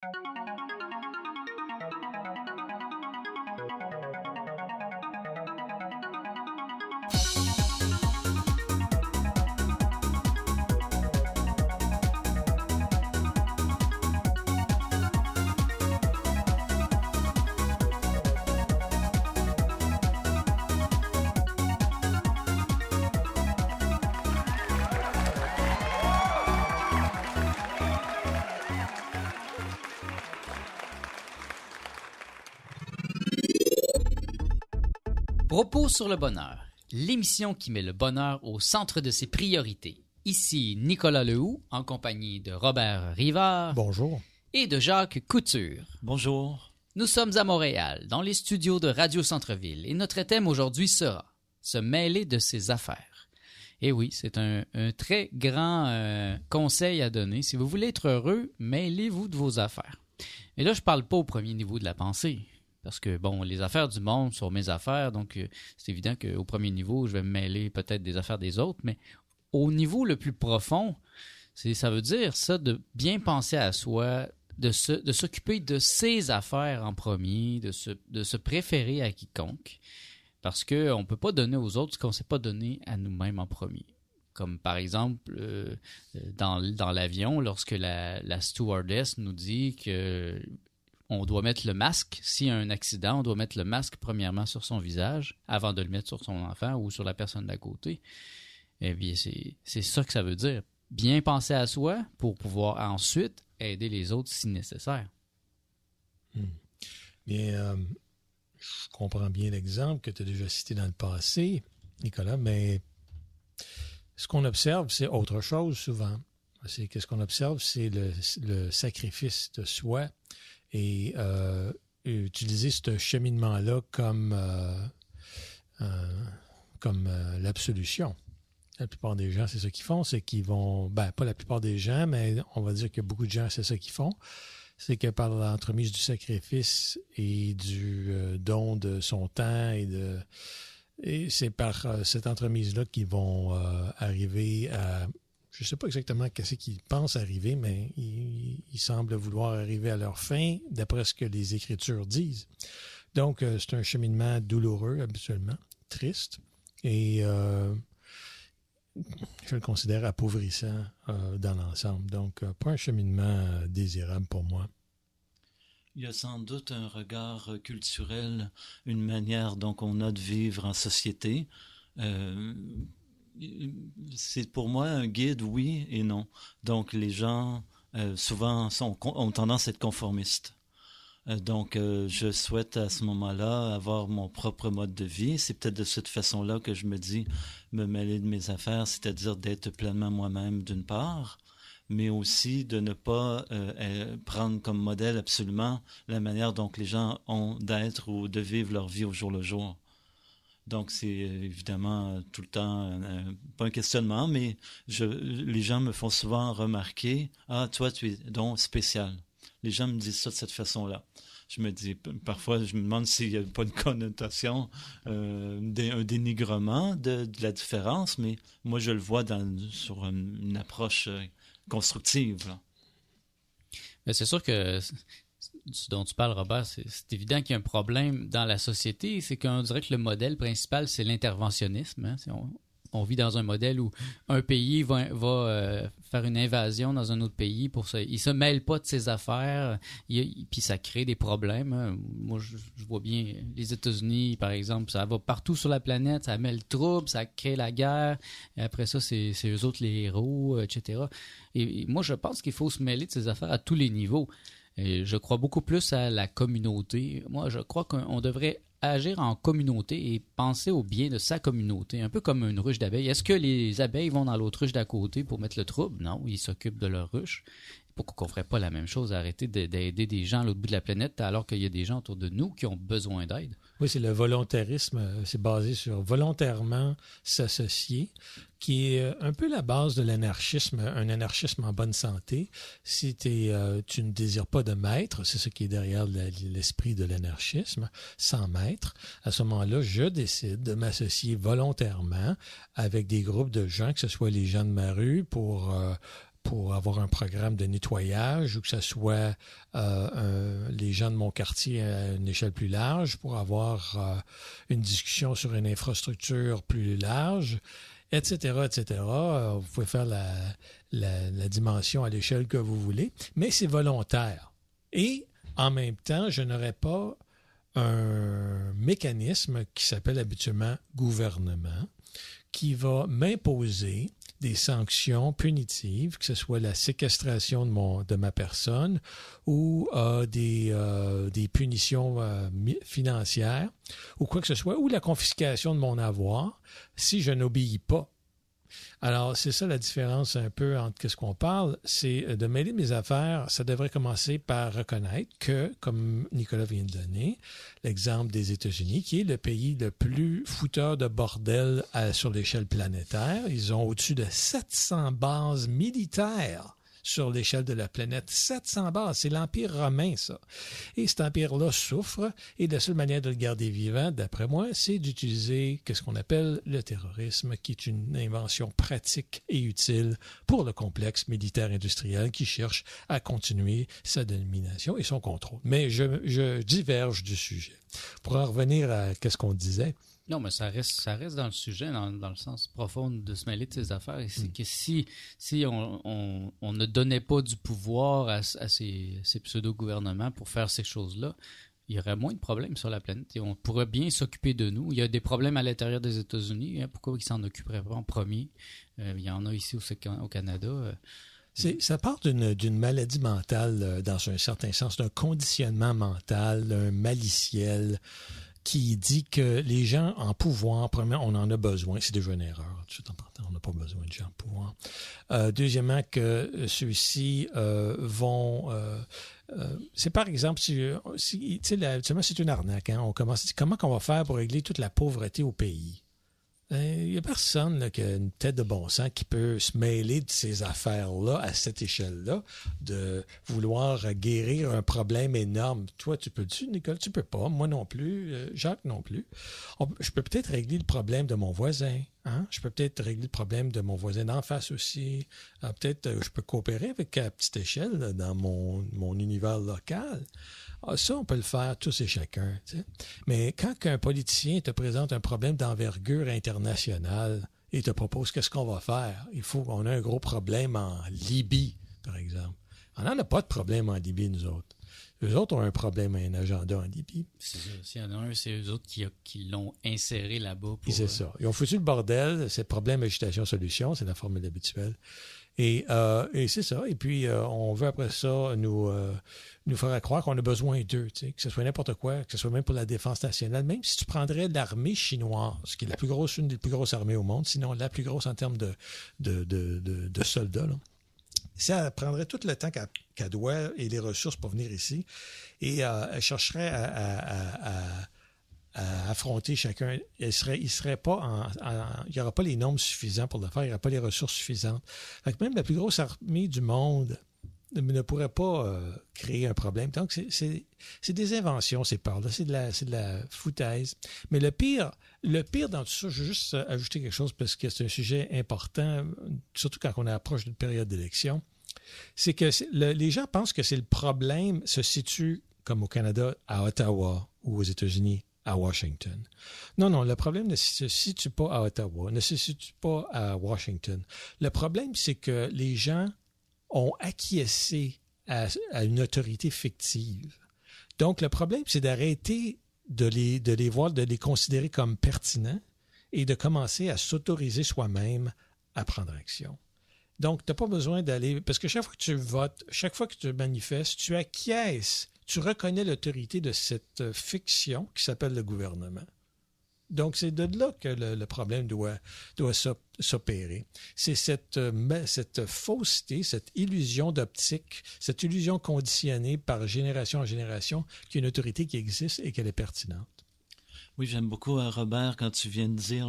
Thank you. Propos sur le bonheur, l'émission qui met le bonheur au centre de ses priorités. Ici Nicolas Lehoux, en compagnie de Robert Rivard. Bonjour. Et de Jacques Couture. Bonjour. Nous sommes à Montréal, dans les studios de Radio Centre-Ville, et notre thème aujourd'hui sera se mêler de ses affaires. Et oui, c'est un, très grand euh, conseil à donner. Si vous voulez être heureux, mêlez-vous de vos affaires. Et là, je parle pas au premier niveau de la pensée. Parce que, bon, les affaires du monde sont mes affaires, donc euh, c'est évident qu'au premier niveau, je vais me mêler peut-être des affaires des autres, mais au niveau le plus profond, ça veut dire ça de bien penser à soi, de, s'occuper de ses affaires en premier, de se, de se préférer à quiconque, parce qu'on ne peut pas donner aux autres ce qu'on ne s'est pas donné à nous-mêmes en premier. Comme par exemple euh, dans, dans l'avion, lorsque la, la, stewardess nous dit que on doit mettre le masque. S'il y a un accident, on doit mettre le masque premièrement sur son visage avant de le mettre sur son enfant ou sur la personne d'à côté. Eh bien, c'est ça que ça veut dire. Bien penser à soi pour pouvoir ensuite aider les autres si nécessaire. Hmm. Bien, euh, je comprends bien l'exemple que tu as déjà cité dans le passé, Nicolas, mais ce qu'on observe, c'est autre chose souvent. C'est que ce qu'on observe, c'est le, sacrifice de soi et euh, utiliser ce cheminement-là comme, euh, euh, comme l'absolution. La plupart des gens, c'est ce qu'ils font, c'est qu'ils vont, ben pas la plupart des gens, mais on va dire que beaucoup de gens, c'est ça qu'ils font. C'est que par l'entremise du sacrifice et du don de son temps et de et c'est par cette entremise-là qu'ils vont arriver à je ne sais pas exactement qu'est-ce qu'ils pensent arriver, mais ils, semblent vouloir arriver à leur fin, d'après ce que les Écritures disent. Donc, euh, c'est un cheminement douloureux habituellement, triste, et euh, je le considère appauvrissant euh, dans l'ensemble. Donc, pas un cheminement désirable pour moi. Il y a sans doute un regard culturel, une manière dont on a de vivre en société c'est pour moi un guide, oui et non. Donc les gens euh, souvent sont, ont tendance à être conformistes. Euh, donc euh, je souhaite à ce moment-là avoir mon propre mode de vie. C'est peut-être de cette façon-là que je me dis me mêler de mes affaires, c'est-à-dire d'être pleinement moi-même d'une part, mais aussi de ne pas prendre comme modèle absolument la manière dont les gens ont d'être ou de vivre leur vie au jour le jour. Donc, c'est euh, évidemment euh, tout le temps, euh, pas un questionnement, mais je, les gens me font souvent remarquer, ah, toi, tu es donc spécial. Les gens me disent ça de cette façon-là. Je me dis, parfois, je me demande s'il n'y a pas une connotation, euh, un dénigrement de, la différence, mais moi, je le vois dans, sur une, approche constructive. C'est sûr que dont tu parles, Robert, c'est évident qu'il y a un problème dans la société. C'est qu'on dirait que le modèle principal, c'est l'interventionnisme. Hein. On, vit dans un modèle où un pays va, euh, faire une invasion dans un autre pays pour ça. Il se mêle pas de ses affaires, puis ça crée des problèmes. Hein. Moi, je, vois bien les États-Unis, par exemple, ça va partout sur la planète, ça met le trouble, ça crée la guerre. Et après ça, c'est eux autres les héros, etc. et moi, je pense qu'il faut se mêler de ses affaires à tous les niveaux. Je crois beaucoup plus à la communauté. Moi, je crois qu'on devrait agir en communauté et penser au bien de sa communauté, un peu comme une ruche d'abeilles. Est-ce que les abeilles vont dans l'autre ruche d'à côté pour mettre le trouble? Non, ils s'occupent de leur ruche. Pourquoi qu'on ferait pas la même chose, arrêter d'aider des gens à l'autre bout de la planète alors qu'il y a des gens autour de nous qui ont besoin d'aide? Oui, c'est le volontarisme. Euh, c'est basé sur volontairement s'associer, qui est euh, un peu la base de l'anarchisme, un anarchisme en bonne santé. Si euh, tu ne désires pas de maître, c'est ce qui est derrière l'esprit de l'anarchisme, sans maître, à ce moment-là, je décide de m'associer volontairement avec des groupes de gens, que ce soit les gens de ma rue, pour pour avoir un programme de nettoyage ou que ce soit euh, les gens de mon quartier à une échelle plus large pour avoir euh, une discussion sur une infrastructure plus large, etc., etc. Euh, vous pouvez faire la, la dimension à l'échelle que vous voulez, mais c'est volontaire. Et en même temps, je n'aurais pas un mécanisme qui s'appelle habituellement gouvernement, qui va m'imposer des sanctions punitives, que ce soit la séquestration de, ma personne ou euh, des, euh, des punitions euh, financières ou quoi que ce soit, ou la confiscation de mon avoir si je n'obéis pas alors, c'est ça la différence un peu entre ce qu'on parle, c'est euh, de mêler mes affaires, ça devrait commencer par reconnaître que, comme Nicolas vient de donner, l'exemple des États-Unis, qui est le pays le plus fouteur de bordel sur l'échelle planétaire, ils ont au-dessus de 700 bases militaires sur l'échelle de la planète. 700 bases, c'est l'Empire romain, ça. Et cet empire-là souffre, et la seule manière de le garder vivant, d'après moi, c'est d'utiliser ce qu'on appelle le terrorisme, qui est une invention pratique et utile pour le complexe militaire-industriel qui cherche à continuer sa domination et son contrôle. Mais je, je diverge du sujet. Pour en revenir à ce qu'on disait, non, mais ça reste, ça reste dans le sujet, dans, le sens profond de se mêler de ces affaires. c'est mm. que si, si on, on, ne donnait pas du pouvoir à, ces, ces pseudo-gouvernements pour faire ces choses-là, il y aurait moins de problèmes sur la planète et on pourrait bien s'occuper de nous. Il y a des problèmes à l'intérieur des États-Unis. Hein, pourquoi ils s'en occuperaient pas en premier? Euh, il y en a ici au, Canada. Euh. ça part d'une maladie mentale, euh, dans un certain sens, d'un conditionnement mental, d'un maliciel qui dit que les gens en pouvoir, premièrement, on en a besoin. C'est déjà une erreur. Tout on n'a pas besoin de gens en pouvoir. Euh, deuxièmement, que ceux-ci euh, vont... Euh, c'est par exemple, si, si c'est une arnaque. Hein? On commence, comment on va faire pour régler toute la pauvreté au pays? Il ben, n'y a personne qui a une tête de bon sens qui peut se mêler de ces affaires-là à cette échelle-là, de vouloir guérir un problème énorme. Toi, tu peux-tu, Nicole? Tu peux pas. Moi non plus. Euh, Jacques non plus. je peux peut-être régler le problème de mon voisin. Hein? Je peux peut-être régler le problème de mon voisin d'en face aussi. Ah, peut-être euh, je peux coopérer avec à petite échelle dans mon, mon univers local. Ah, ça, on peut le faire tous et chacun. Mais quand un politicien te présente un problème d'envergure internationale et te propose qu'est-ce qu'on va faire, il faut qu'on ait un gros problème en Libye, par exemple. On n'en a pas de problème en Libye, nous autres. Eux autres ont un problème, un agenda en Libye. C'est ça. S'il y en a un, c'est eux autres qui, qui l'ont inséré là-bas. C'est euh, ça. Ils ont foutu le bordel. C'est problème, agitation, solution. C'est la formule habituelle. Et, euh, et c'est ça. Et puis, euh, on veut après ça nous, euh, nous faire croire qu'on a besoin d'eux, que ce soit n'importe quoi, que ce soit même pour la défense nationale. Même si tu prendrais l'armée chinoise, qui est la plus grosse, une des plus grosses armées au monde, sinon la plus grosse en termes de, de, de, de, soldats, là. Ça prendrait tout le temps qu'elle doit et les ressources pour venir ici. Et elle chercherait à affronter chacun. Il serait, n'y aura pas les normes suffisantes pour le faire, il n'y aura pas les ressources suffisantes. Fait même la plus grosse armée du monde ne pourrait pas euh, créer un problème. Donc, c'est des inventions, ces parts-là. C'est de, la, foutaise. Mais le pire, le pire dans tout ça, je veux juste ajouter quelque chose parce que c'est un sujet important, surtout quand on approche d'une période d'élection, c'est que les gens pensent que c'est le problème se situe, comme au Canada, à Ottawa ou aux États-Unis, à Washington. Non, non, le problème ne se situe pas à Ottawa, ne se situe pas à Washington. Le problème, c'est que les gens ont acquiescé à, une autorité fictive. Donc, le problème, c'est d'arrêter de les, de les voir, de les considérer comme pertinents et de commencer à s'autoriser soi-même à prendre action. Donc, tu n'as pas besoin d'aller. Parce que chaque fois que tu votes, chaque fois que tu manifestes, tu acquiesces tu reconnais l'autorité de cette euh, fiction qui s'appelle le gouvernement. Donc, c'est de là que le, problème doit, doit s'opérer. C'est cette, euh, cette fausseté, cette illusion d'optique, cette illusion conditionnée par génération en génération qu'il y a une autorité qui existe et qu'elle est pertinente. Oui, j'aime beaucoup, euh, Robert, quand tu viens de dire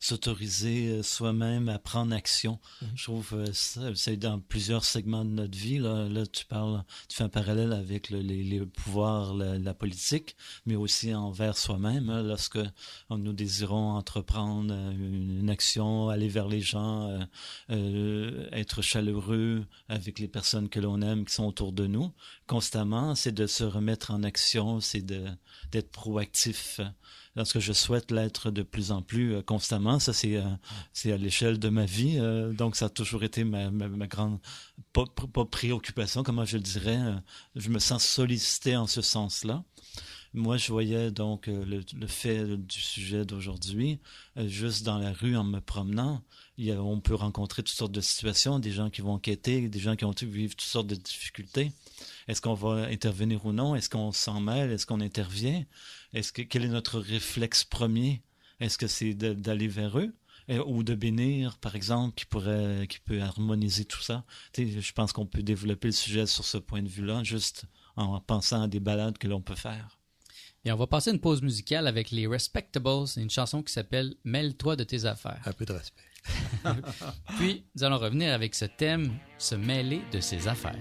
s'autoriser euh, soi-même à prendre action. Mhm. Je trouve euh, ça, c'est dans plusieurs segments de notre vie. Là, là tu parles, tu fais un parallèle avec le, les, les, pouvoirs, la, la, politique, mais aussi envers soi-même. Hein, lorsque nous désirons entreprendre une, action, aller vers les gens, euh, être chaleureux avec les personnes que l'on aime, qui sont autour de nous, constamment, c'est de se remettre en action, c'est d'être proactif parce que je souhaite l'être de plus en plus euh, constamment. Ça, c'est euh, c'est à l'échelle de ma vie. Euh, donc, ça a toujours été ma, grande pas, préoccupation, comment je le dirais. je me sens sollicité en ce sens-là. Moi, je voyais donc le, fait du sujet d'aujourd'hui, juste dans la rue en me promenant. Il y a, on peut rencontrer toutes sortes de situations, des gens qui vont enquêter, des gens qui vont vivre toutes sortes de difficultés. Est-ce qu'on va intervenir ou non? Est-ce qu'on s'en mêle? Est-ce qu'on intervient? Est-ce que quel est notre réflexe premier? Est-ce que c'est d'aller vers eux? Ou de bénir, par exemple, qui pourrait, qui peut harmoniser tout ça? Je pense qu'on peut développer le sujet sur ce point de vue-là, juste en pensant à des balades que l'on peut faire. Et on va passer une pause musicale avec les Respectables, une chanson qui s'appelle Mêle-toi de tes affaires. Un peu de respect. Puis, nous allons revenir avec ce thème, se mêler de ses affaires.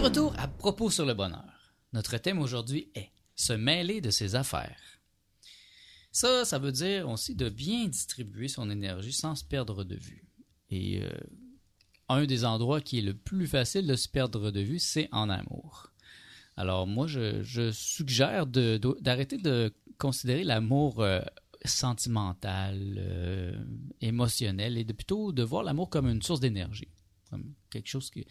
Retour à propos sur le bonheur. Notre thème aujourd'hui est se mêler de ses affaires. Ça, ça veut dire aussi de bien distribuer son énergie sans se perdre de vue. Et euh, un des endroits qui est le plus facile de se perdre de vue, c'est en amour. Alors moi, je, suggère d'arrêter de, considérer l'amour euh, sentimental, euh, émotionnel, et de plutôt de voir l'amour comme une source d'énergie comme quelque chose qui,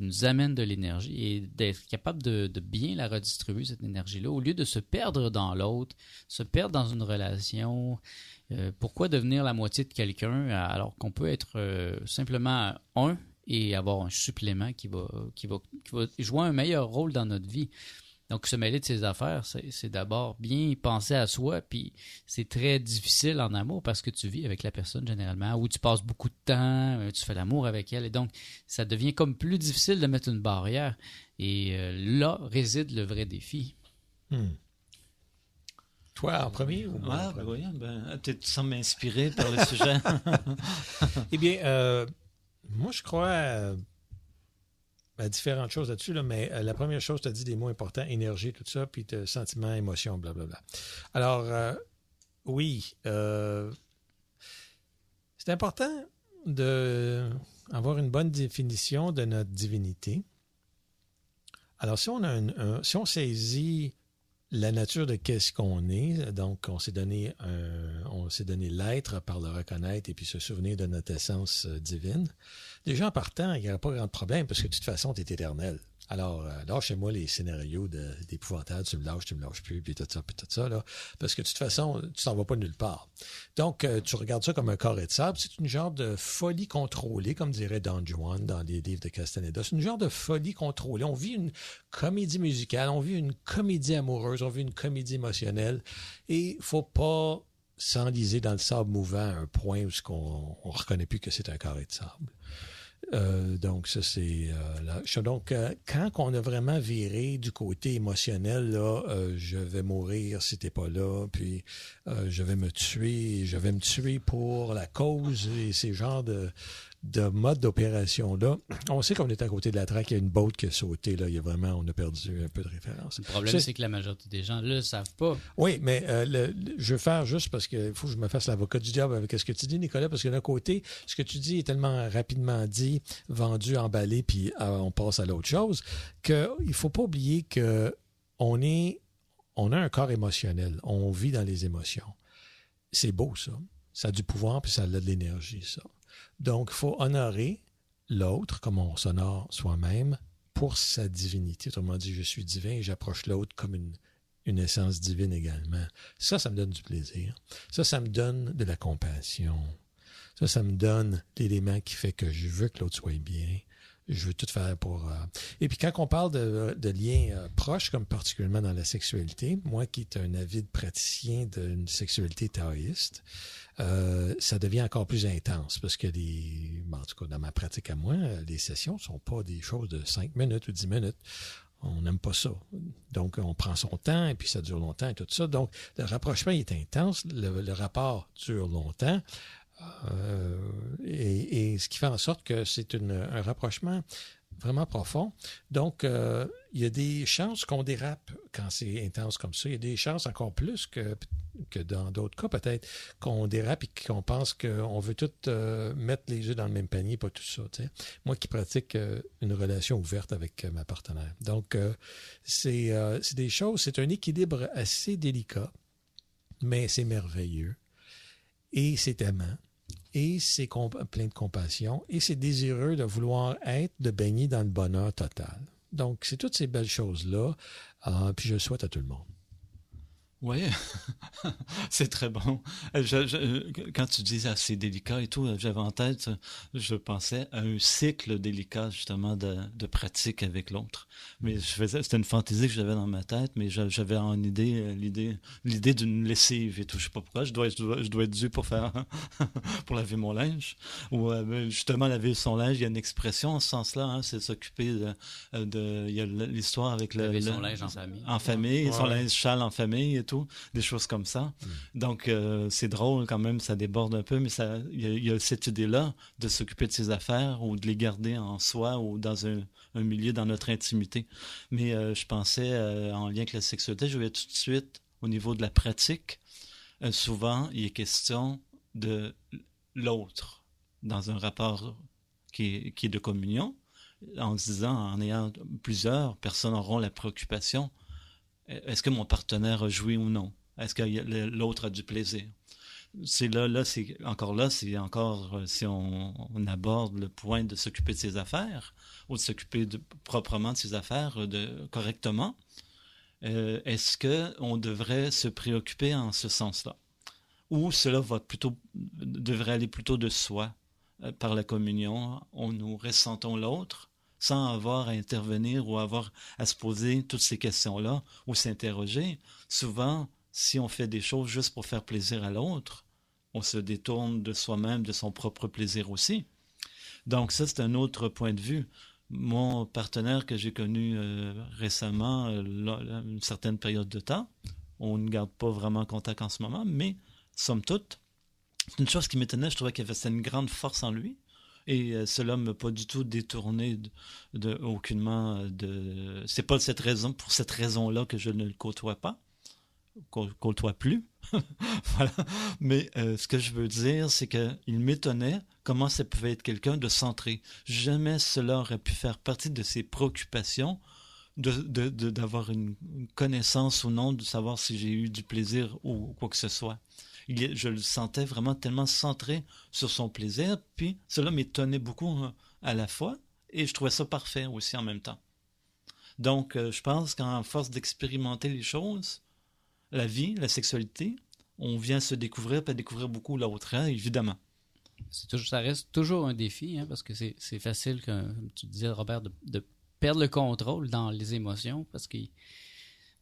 nous amène de l'énergie et d'être capable de, bien la redistribuer, cette énergie-là, au lieu de se perdre dans l'autre, se perdre dans une relation. Euh, pourquoi devenir la moitié de quelqu'un alors qu'on peut être euh, simplement un et avoir un supplément qui va, qui, va, qui va jouer un meilleur rôle dans notre vie? Donc, se mêler de ses affaires, c'est d'abord bien penser à soi, puis c'est très difficile en amour parce que tu vis avec la personne généralement, où tu passes beaucoup de temps, euh, tu fais l'amour avec elle, et donc ça devient comme plus difficile de mettre une barrière. Et euh, là réside le vrai défi. Hmm. Toi en premier ou moi ah, ben oui, ben, tu sembles m'inspirer par le sujet. eh bien, euh, moi je crois ben, différentes choses là-dessus, là, mais euh, la première chose, tu as dit des mots importants, énergie, tout ça, puis sentiment, émotion, blablabla. Alors, euh, oui, euh, c'est important d'avoir une bonne définition de notre divinité. Alors, si on, a un, si on saisit la nature de qu'est-ce qu'on est, donc on s'est donné on s'est donné l'être par le reconnaître et puis se souvenir de notre essence divine. Déjà en partant, il n'y aura pas grand problème parce que de toute façon, tu es éternel. Alors, euh, lâchez-moi les scénarios d'épouvantables, tu me lâches, tu me lâches plus, puis tout ça, puis tout ça, là, parce que de toute façon, tu t'en vas pas nulle part. Donc, euh, tu regardes ça comme un carré de sable, c'est une genre de folie contrôlée, comme dirait Don Juan dans les livres de Castaneda. C'est une genre de folie contrôlée. On vit une comédie musicale, on vit une comédie amoureuse, on vit une comédie émotionnelle, et faut pas s'enliser dans le sable mouvant à un point où on ne reconnaît plus que c'est un carré de sable. Euh, donc, ça, c'est euh, Donc, euh, quand on a vraiment viré du côté émotionnel, là, je vais mourir si t'es pas là, puis je vais me tuer, je vais me tuer pour la cause et ces genres de, de mode d'opération-là. On sait qu'on est à côté de la traque, il y a une boat qui a sauté, là. Il y a vraiment, on a perdu un peu de référence. Le problème, c'est que la majorité des gens ne le savent pas. Oui, mais euh, je vais faire juste parce qu'il faut que je me fasse l'avocat du diable avec ce que tu dis, Nicolas, parce que d'un côté, ce que tu dis est tellement rapidement dit, vendu, emballé, puis euh, on passe à l'autre chose, qu'il ne faut pas oublier que on est, on a un corps émotionnel. On vit dans les émotions. C'est beau, ça. Ça a du pouvoir, puis ça a de l'énergie, ça. Donc, il faut honorer l'autre comme on s'honore soi-même pour sa divinité. Autrement dit, je suis divin et j'approche l'autre comme une, une essence divine également. Ça, ça me donne du plaisir. Ça, ça me donne de la compassion. Ça, ça me donne l'élément qui fait que je veux que l'autre soit bien je veux tout faire pour. Euh, Et puis quand on parle de, liens euh, proches, comme particulièrement dans la sexualité, moi qui est un avide praticien d'une sexualité taoïste, euh, ça devient encore plus intense parce que les, en tout cas dans ma pratique à moi, les sessions sont pas des choses de 5 minutes ou 10 minutes. On n'aime pas ça. Donc, on prend son temps et puis ça dure longtemps et tout ça. Donc, le rapprochement est intense, le rapport dure longtemps. Euh, et, ce qui fait en sorte que c'est un rapprochement vraiment profond. Donc, euh, il y a des chances qu'on dérape quand c'est intense comme ça. Il y a des chances encore plus que, que dans d'autres cas, peut-être, qu'on dérape et qu'on pense qu'on veut tout euh, mettre les œufs dans le même panier, pas tout ça. Moi qui pratique une relation ouverte avec ma partenaire. Donc, c'est des choses, c'est un équilibre assez délicat, mais c'est merveilleux. Et c'est aimant et c'est plein de compassion et c'est désireux de vouloir être, de baigner dans le bonheur total. Donc, c'est toutes ces belles choses-là. Euh, puis je le souhaite à tout le monde. Oui, c'est très bon. Je, quand tu dis assez délicat et tout, j'avais en tête, je pensais à un cycle délicat justement de, de pratique avec l'autre. Mais je faisais, c'était une fantaisie que j'avais dans ma tête, mais j'avais en idée euh, l'idée, l'idée d'une lessive et tout. Je sais pas pourquoi. Je dois, je dois, je dois être dû pour faire, pour laver mon linge ou euh, ben, justement laver son linge. Il y a une expression en ce sens-là, hein, c'est s'occuper de, euh, de, il y a l'histoire avec le, laver son linge en famille, en famille, son linge châle en famille tout, des choses comme ça. Donc, euh, c'est drôle quand même, ça déborde un peu, mais il y, a cette idée-là de s'occuper de ses affaires ou de les garder en soi ou dans un, milieu, dans notre intimité. Mais euh, je pensais, euh, en lien avec la sexualité, je vais tout de suite au niveau de la pratique. souvent, il est question de l'autre dans un rapport qui qui est de communion en se disant, en ayant plusieurs personnes auront la préoccupation, est-ce que mon partenaire a joui ou non? Est-ce que l'autre a du plaisir? C'est là, là, c'est encore là, c'est encore euh, si on, aborde le point de s'occuper de ses affaires ou de s'occuper proprement de ses affaires euh, de, correctement. Euh, est-ce que on devrait se préoccuper en ce sens-là, ou cela va plutôt devrait aller plutôt de soi par la communion, on nous ressentons l'autre sans avoir à intervenir ou avoir à se poser toutes ces questions-là ou s'interroger. Souvent, si on fait des choses juste pour faire plaisir à l'autre, on se détourne de soi-même, de son propre plaisir aussi. Donc ça, c'est un autre point de vue. Mon partenaire que j'ai connu euh, récemment, euh, une certaine période de temps, on ne garde pas vraiment contact en ce moment, mais somme toute, une chose qui m'étonnait, je trouvais qu'il avait une grande force en lui, et euh, cela ne m'a pas du tout détourné de, aucunement euh, de. C'est pas cette raison, pour cette raison-là que je ne le côtoie pas, côtoie plus. voilà. Mais euh, ce que je veux dire, c'est qu'il m'étonnait comment ça pouvait être quelqu'un de centré. Jamais cela aurait pu faire partie de ses préoccupations d'avoir de, une connaissance ou non, de savoir si j'ai eu du plaisir ou quoi que ce soit je le sentais vraiment tellement centré sur son plaisir, puis cela m'étonnait beaucoup hein, à la fois, et je trouvais ça parfait aussi en même temps. Donc, euh, je pense qu'en force d'expérimenter les choses, la vie, la sexualité, on vient se découvrir, pas découvrir beaucoup l'autre, hein, évidemment. Toujours, ça reste toujours un défi, hein, parce que c'est facile, comme tu disais, Robert, de, de, perdre le contrôle dans les émotions, parce qu'il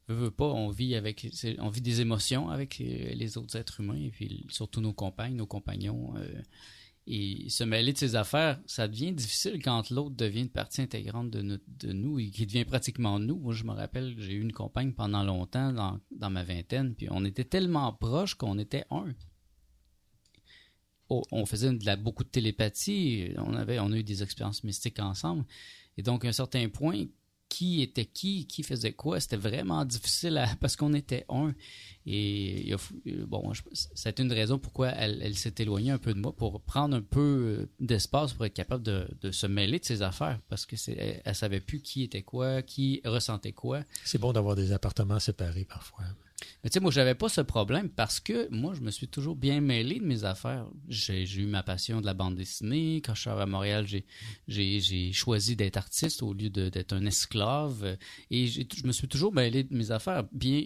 on vit des émotions avec les autres êtres humains et puis surtout nos compagnes, nos compagnons. Euh, et se mêler de ses affaires, ça devient difficile quand l'autre devient une partie intégrante de, nous et qui devient pratiquement nous. Moi, je me rappelle, j'ai eu une compagne pendant longtemps dans, ma vingtaine, puis on était tellement proches qu'on était un. Oh, on faisait de beaucoup de télépathie, on, avait, on a eu des expériences mystiques ensemble. Et donc, à un certain point, qui était qui, qui faisait quoi. C'était vraiment difficile parce qu'on était un. Et bon, ça a été une raison pourquoi elle, s'est éloignée un peu de moi, pour prendre un peu euh, d'espace pour être capable de, se mêler de ses affaires, parce que elle, elle savait plus qui était quoi, qui ressentait quoi. C'est bon d'avoir des appartements séparés parfois. Tu sais, moi, j'avais pas ce problème parce que moi, je me suis toujours bien mêlé de mes affaires. J'ai eu ma passion de la bande dessinée. Quand je suis à Montréal, j'ai choisi d'être artiste au lieu d'être un esclave. Et je me suis toujours mêlé de mes affaires, bien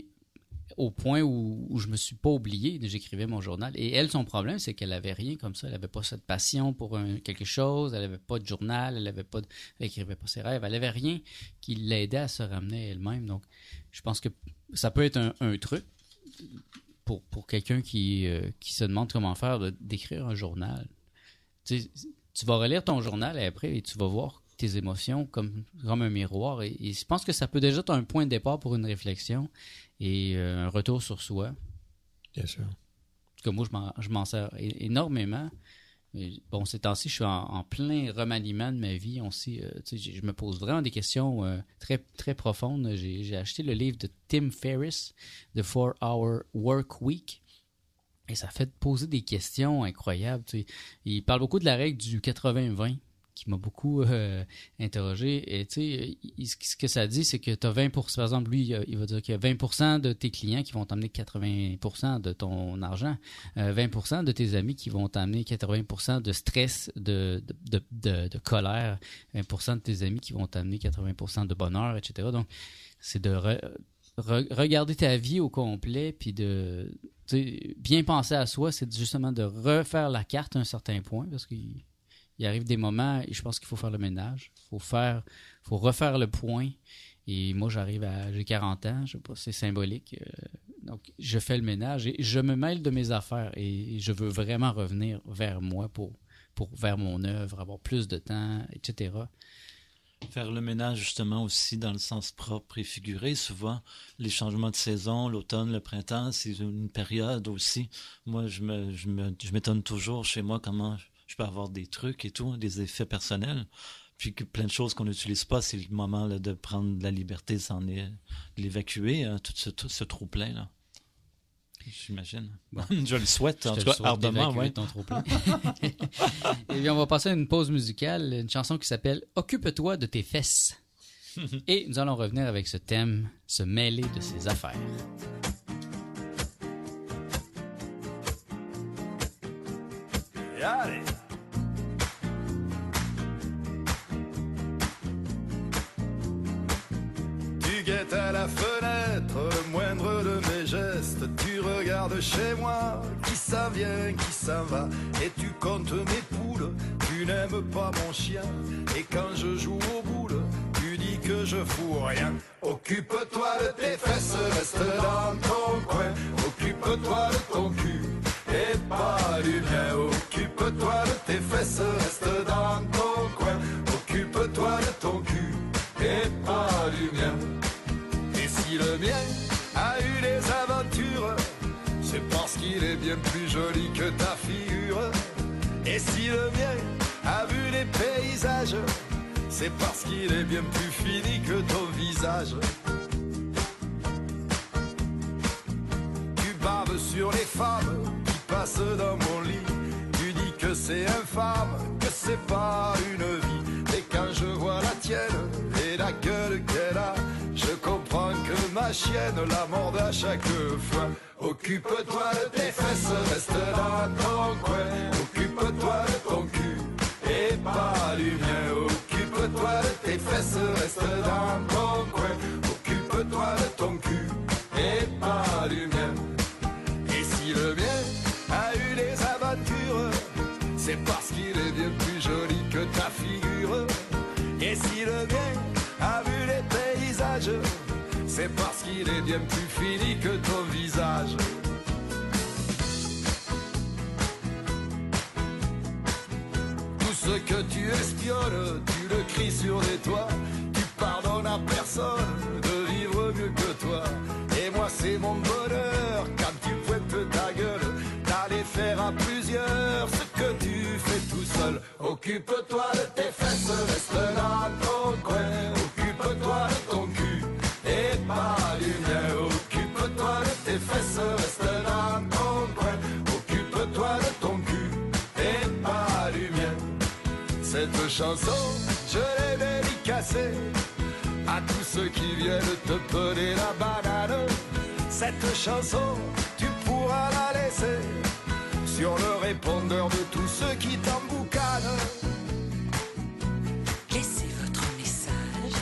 au point où, où je me suis pas oublié. J'écrivais mon journal. Et elle, son problème, c'est qu'elle avait rien comme ça. Elle avait pas cette passion pour quelque chose. Elle avait pas de journal. Elle avait pas, elle écrivait pas ses rêves. Elle avait rien qui l'aidait à se ramener elle-même. Donc, je pense que ça peut être un, truc pour, pour quelqu'un qui, euh, qui se demande comment faire d'écrire un journal. Tu, tu vas relire ton journal et après et tu vas voir tes émotions comme, comme un miroir. Et, je pense que ça peut déjà être un point de départ pour une réflexion et euh, un retour sur soi. Bien sûr. que moi, je m'en sers énormément bon, ces temps-ci, je suis en, plein remaniement de ma vie. Euh, je me pose vraiment des questions euh, très, très profondes. J'ai acheté le livre de Tim Ferriss, The Four Hour Work Week. Et ça fait poser des questions incroyables. Il parle beaucoup de la règle du 80-20 qui m'a beaucoup euh, interrogé. Et tu sais, ce que ça dit, c'est que tu as 20 par exemple, lui, il va dire qu'il y a 20 de tes clients qui vont t'amener 80% de ton argent, 20% euh, de tes amis qui vont t'amener 80% de stress, de, de, de, colère, 20% de tes amis qui vont t'amener 80% de bonheur, etc. Donc, c'est de regarder ta vie au complet, puis de bien penser à soi, c'est justement de refaire la carte à un certain point, parce qu'il il arrive des moments et je pense qu'il faut faire le ménage. Il faut faire, faut refaire le point. Et moi, j'arrive à, j'ai 40 ans, je sais pas, c'est symbolique. Euh, donc, je fais le ménage et je me mêle de mes affaires et je veux vraiment revenir vers moi pour, pour vers mon œuvre, avoir plus de temps, etc. Faire le ménage justement aussi dans le sens propre et figuré. Souvent, les changements de saison, l'automne, le printemps, c'est une période aussi. Moi, je me, je me, je m'étonne toujours chez moi comment je peux avoir des trucs et tout, des effets personnels. Puis que plein de choses qu'on n'utilise pas, c'est le moment là, de prendre la liberté de de l'évacuer, hein, tout ce, tout ce trop-plein là. J'imagine. Bon. je le souhaite, en tout cas, ardemment. Ouais. ton. Et bien, on va passer à une pause musicale, une chanson qui s'appelle Occupe-toi de tes fesses. Et nous allons revenir avec ce thème, se mêler de ses affaires. Allez. À la fenêtre, le moindre de mes gestes. Tu regardes chez moi, qui s'en vient, qui s'en va. Et tu comptes mes poules, tu n'aimes pas mon chien. Et quand je joue au boule, tu dis que je fous rien. Occupe-toi de tes fesses, reste dans ton coin. Occupe-toi de ton cul et pas du mien. Occupe-toi de tes fesses, reste dans ton coin. Occupe-toi de ton cul et pas du mien. Si le mien a eu des aventures, c'est parce qu'il est bien plus joli que ta figure. Et si le mien a vu des paysages, c'est parce qu'il est bien plus fini que ton visage. Tu baves sur les femmes qui passent dans mon lit. Tu dis que c'est infâme, que c'est pas une vie. Et quand je vois la tienne et la gueule qu'elle a, je comprends que ma chienne la morde à chaque fois. Occupe-toi de tes fesses, reste dans ton coin. Occupe-toi de ton cul et pas du mien. Occupe-toi de tes fesses, reste dans ton coin. Occupe-toi de ton cul et pas du mien. Et si le mien a eu des aventures, c'est parce plus fini que ton visage. Tout ce que tu espionnes, tu le cries sur les toits. Tu pardonnes à personne de vivre mieux que toi. Et moi, c'est mon bonheur quand tu pointes ta gueule. D'aller faire à plusieurs ce que tu fais tout seul. Occupe-toi de tes fesses, reste dans chanson, je l'ai dédicacée à tous ceux qui viennent te peler la banane. Cette chanson, tu pourras la laisser sur le répondeur de tous ceux qui t'emboucanent. Laissez votre message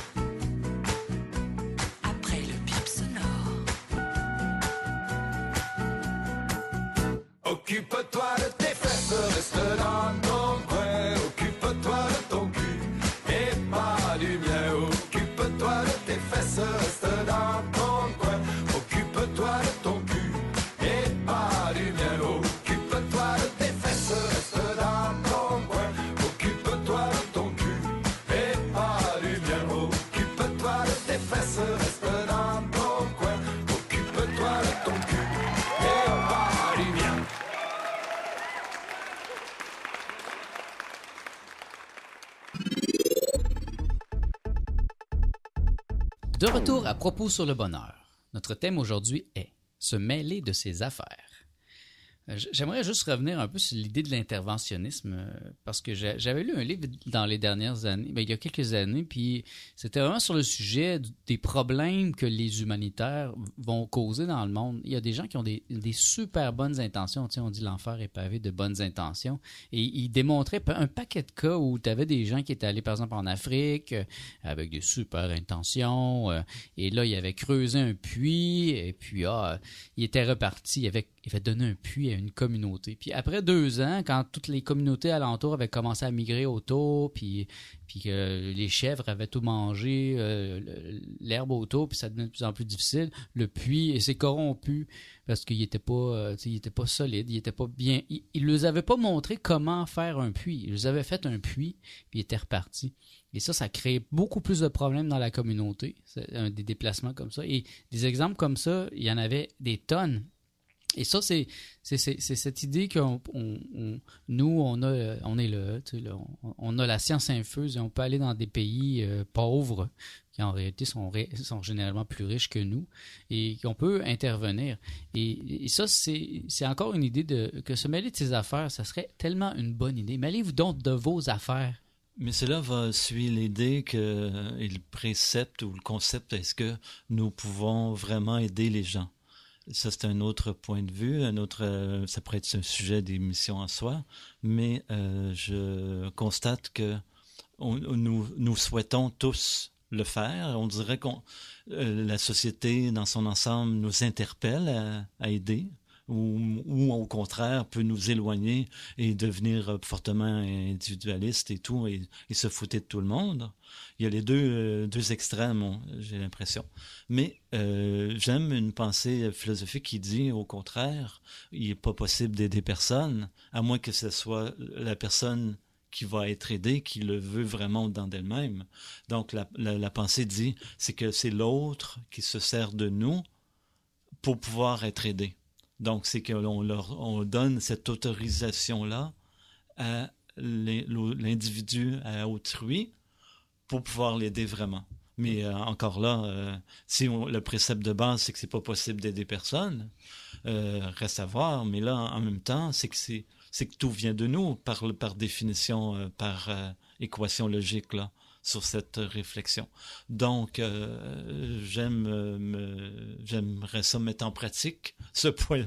après le bip sonore. Occupe-toi propos sur le bonheur. Notre thème aujourd'hui est se mêler de ses affaires. J'aimerais juste revenir un peu sur l'idée de l'interventionnisme euh, parce que j'a- j'avais lu un livre dans les dernières années, ben, il y a quelques années, puis c'était vraiment sur le sujet des problèmes que les humanitaires vont causer dans le monde. Il y a des gens qui ont des, super bonnes intentions. Tu sais, on dit l'enfer est pavé de bonnes intentions. Et il démontrait pa- un paquet de cas où tu avais des gens qui étaient allés, par exemple, en Afrique euh, avec des super intentions. euh, et là, il avait creusé un puits. Et puis, ah, il était reparti. Il avait, il avait donné un puits à une communauté. Puis après deux ans, quand toutes les communautés alentours avaient commencé à migrer autour, puis, puis que les chèvres avaient tout mangé, euh, l'herbe autour, puis ça devenait de plus en plus difficile, le puits s'est corrompu parce qu'il était pas, euh, pas solide, il était pas bien. Il, il leur avait pas montré comment faire un puits. Il leur avait fait un puits, puis il était reparti. Et ça, ça crée beaucoup plus de problèmes dans la communauté, des déplacements comme ça. Et des exemples comme ça, il y en avait des tonnes. Et ça, c'est cette idée que nous, on, a, est là, on, a la science infuse et on peut aller dans des pays euh, pauvres qui en réalité sont, généralement plus riches que nous et qu'on peut intervenir. Et, ça, c'est encore une idée de que se mêler de ses affaires, ça serait tellement une bonne idée. Mêlez-vous donc de vos affaires. Mais cela va suivre l'idée que, et le précepte ou le concept, est-ce que nous pouvons vraiment aider les gens? Ça, c'est un autre point de vue, un autre, euh, ça pourrait être un sujet d'émission en soi, mais euh, je constate que nous, nous souhaitons tous le faire. On dirait que la société dans son ensemble nous interpelle à aider ou, au contraire peut nous éloigner et devenir euh, fortement individualiste et tout et, se fouter de tout le monde. Il y a les deux, euh, deux extrêmes, on- j'ai l'impression. Mais euh, j'aime une pensée philosophique qui dit au contraire, il n'est pas possible d'aider personne, à moins que ce soit la personne qui va être aidée, qui le veut vraiment dans d'elle-même. Donc la, la pensée dit, c'est que c'est l'autre qui se sert de nous pour pouvoir être aidé. Donc c'est qu'on leur on donne cette autorisation-là à l'in- l'individu, à autrui, pour pouvoir l'aider vraiment. Mais euh, encore là, euh, si on- le précepte de base, c'est que c'est pas possible d'aider personne, euh, reste à voir. Mais là, en même temps, c'est que c'est que tout vient de nous par par définition, par équation logique là sur cette réflexion. Donc, euh, euh, me- j'aimerais ça mettre en pratique ce point.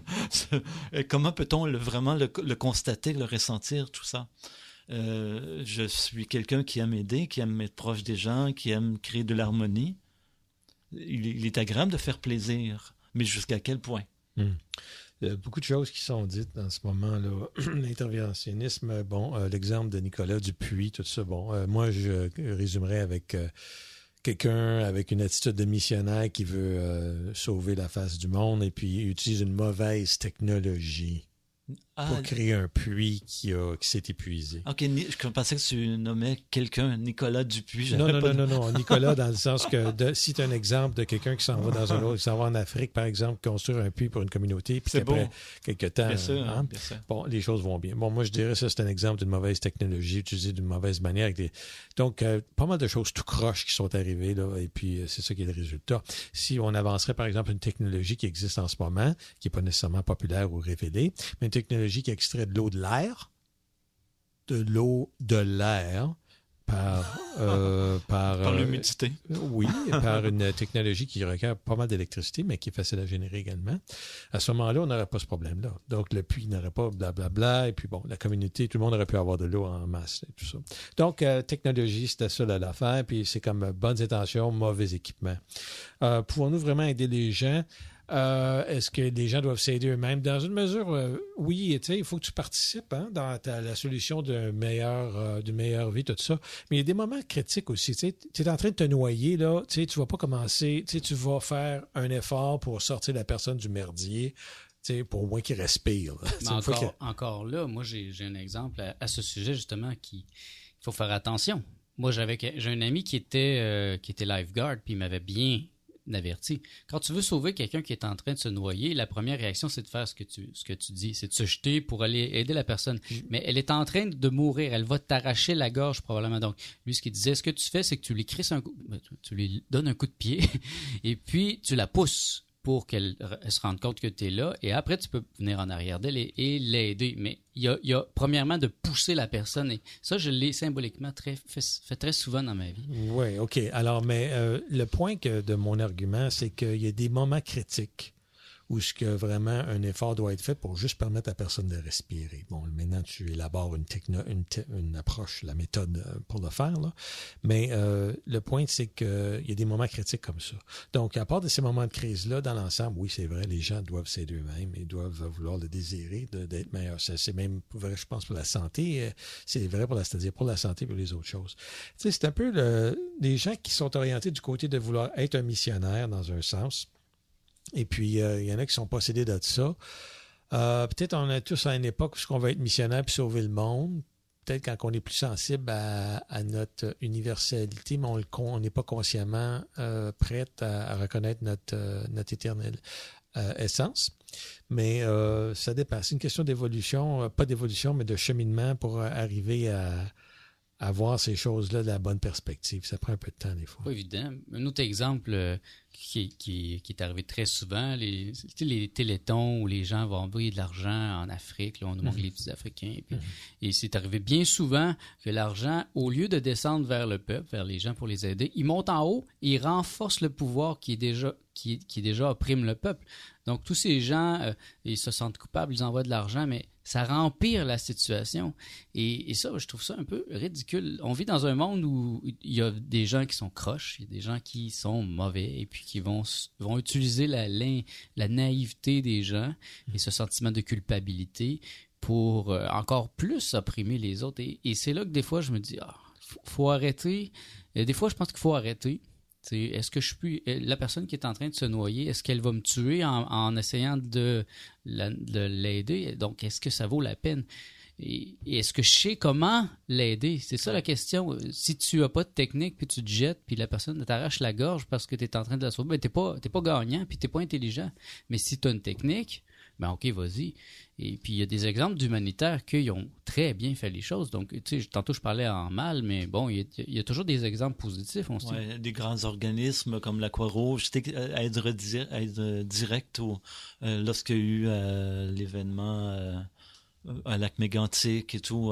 et comment peut-on vraiment le, constater, le ressentir, tout ça? Euh, je suis quelqu'un qui aime aider, qui aime être proche des gens, qui aime créer de l'harmonie. Il, il est agréable de faire plaisir, mais jusqu'à quel point? Beaucoup de choses qui sont dites dans ce moment-là. L'interventionnisme, bon, euh, l'exemple de Nicolas Dupuis, tout ça, bon, euh, moi, je résumerais avec euh, quelqu'un avec une attitude de missionnaire qui veut sauver la face du monde et puis utilise une mauvaise technologie Ah, pour créer un puits qui, a, qui s'est épuisé. ok, je pensais que tu nommais quelqu'un Nicolas Dupuis. Non, non, pas non, de- non, non, Nicolas, dans le sens que de, si tu as un exemple de quelqu'un qui s'en va dans un autre, qui s'en va en Afrique, par exemple, construire un puits pour une communauté, puis beau. quelques temps, Bien sûr, hein, bien sûr. Bon, les choses vont bien. Bon, moi, je dirais ça, c'est un exemple d'une mauvaise technologie utilisée d'une mauvaise manière. avec des- Donc, euh, pas mal de choses tout croches qui sont arrivées, là, et puis euh, c'est ça qui est le résultat. Si on avancerait, par exemple, une technologie qui existe en ce moment, qui n'est pas nécessairement populaire ou révélée, mais une technologie qui extrait de l'eau de l'air, de l'eau de l'air, par, euh, par, Par euh, l'humidité. oui, par une technologie qui requiert pas mal d'électricité, mais qui est facile à générer également. À ce moment-là, on n'aurait pas ce problème-là. Donc, le puits n'aurait pas blablabla. Et puis, bon, la communauté, tout le monde aurait pu avoir de l'eau en masse et tout ça. Donc, euh, technologie, c'était ça l'affaire. Puis, c'est comme bonnes intentions, mauvais équipement. Euh, Pouvons-nous vraiment aider les gens? Euh, Est-ce que les gens doivent s'aider eux-mêmes? Dans une mesure, euh, oui, il faut que tu participes hein, dans ta- la solution d'une meilleure, euh, d'une meilleure vie, tout ça. Mais il y a des moments critiques aussi. Tu es en train de te noyer, là. Tu ne vas pas commencer. Tu vas faire un effort pour sortir la personne du merdier, pour au moins qu'il respire. Mais encore, là, moi, j'ai un exemple à, à ce sujet, justement, qui il faut faire attention. Moi, j'avais j'ai un ami qui était, euh, qui était lifeguard, puis il m'avait bien averti. Quand tu veux sauver quelqu'un qui est en train de se noyer, la première réaction, c'est de faire ce que tu, ce que tu dis, c'est de se jeter pour aller aider la personne. Mais elle est en train de mourir, elle va t'arracher la gorge probablement. Donc, lui, ce qu'il disait, ce que tu fais, c'est que tu lui crisses un coup, ben, tu lui donnes un coup de pied, et puis tu la pousses pour qu'elle se rende compte que tu es là. Et après, tu peux venir en arrière d'elle et, l'aider. Mais il y a, premièrement, de pousser la personne. Et ça, je l'ai symboliquement très, fait, très souvent dans ma vie. Oui, OK. Alors, mais euh, le point de mon argument, c'est qu'il y a des moments critiques où ce que vraiment un effort doit être fait pour juste permettre à personne de respirer. Bon, maintenant, tu élabores une, techno, une, approche, la méthode euh, pour le faire, là. mais euh, le point, c'est qu'il y a des moments critiques comme ça. Donc, à part de ces moments de crise-là, dans l'ensemble, oui, c'est vrai, les gens doivent s'aider eux-mêmes et doivent vouloir le désirer d'être meilleurs. C'est même vrai, je pense, pour la santé. euh, C'est vrai pour la, c'est-à-dire pour la santé et pour les autres choses. C'est un peu le, les gens qui sont orientés du côté de vouloir être un missionnaire dans un sens. Et puis, euh, il y en a qui sont possédés de ça. Euh, peut-être on est tous à une époque où on va être missionnaire puis sauver le monde. Peut-être quand on est plus sensible à, notre universalité, mais on n'est pas consciemment euh, prêt à, à reconnaître notre, notre éternelle essence. Mais ça dépasse. C'est une question d'évolution, pas d'évolution, mais de cheminement pour arriver à, à voir ces choses-là de la bonne perspective. Ça prend un peu de temps des fois. Pas évident. Un autre exemple euh, qui, qui, qui est arrivé très souvent, les, les télétons où les gens vont envoyer de l'argent en Afrique, là, on nous manque les petits Africains. puis- Et c'est arrivé bien souvent que l'argent, au lieu de descendre vers le peuple, vers les gens pour les aider, il monte en haut et il renforce le pouvoir qui est déjà, qui, qui déjà opprime le peuple. Donc tous ces gens, euh, ils se sentent coupables, ils envoient de l'argent, mais ça rempire la situation. Et, et ça, je trouve ça un peu ridicule. On vit dans un monde où il y a des gens qui sont croches, il y a des gens qui sont mauvais et puis qui vont, vont utiliser la, la, la naïveté des gens et ce sentiment de culpabilité pour euh, encore plus opprimer les autres. Et, c'est là que des fois, je me dis, ah, faut, arrêter. Et des fois, je pense qu'il faut arrêter. Tu Est-ce que je puis la personne qui est en train de se noyer, est-ce qu'elle va me tuer en, essayant de la- de l'aider? Donc, est-ce que ça vaut la peine? Et, est-ce que je sais comment l'aider? C'est ça la question. Si tu as pas de technique puis tu te jettes puis la personne t'arrache la gorge parce que tu es en train de la sauver, ben t'es pas t'es pas gagnant puis t'es pas intelligent. Mais si tu as une technique, ben ok, vas-y. Et puis il y a des exemples d'humanitaires qui ont très bien fait les choses. Donc, tu sais, tantôt je parlais en mal, mais bon, il y a, toujours des exemples positifs. On des grands organismes comme la Croix-Rouge, c'était euh, aide, aide euh, directe euh, lorsqu'il y a eu euh, l'événement à lac mégantic et tout.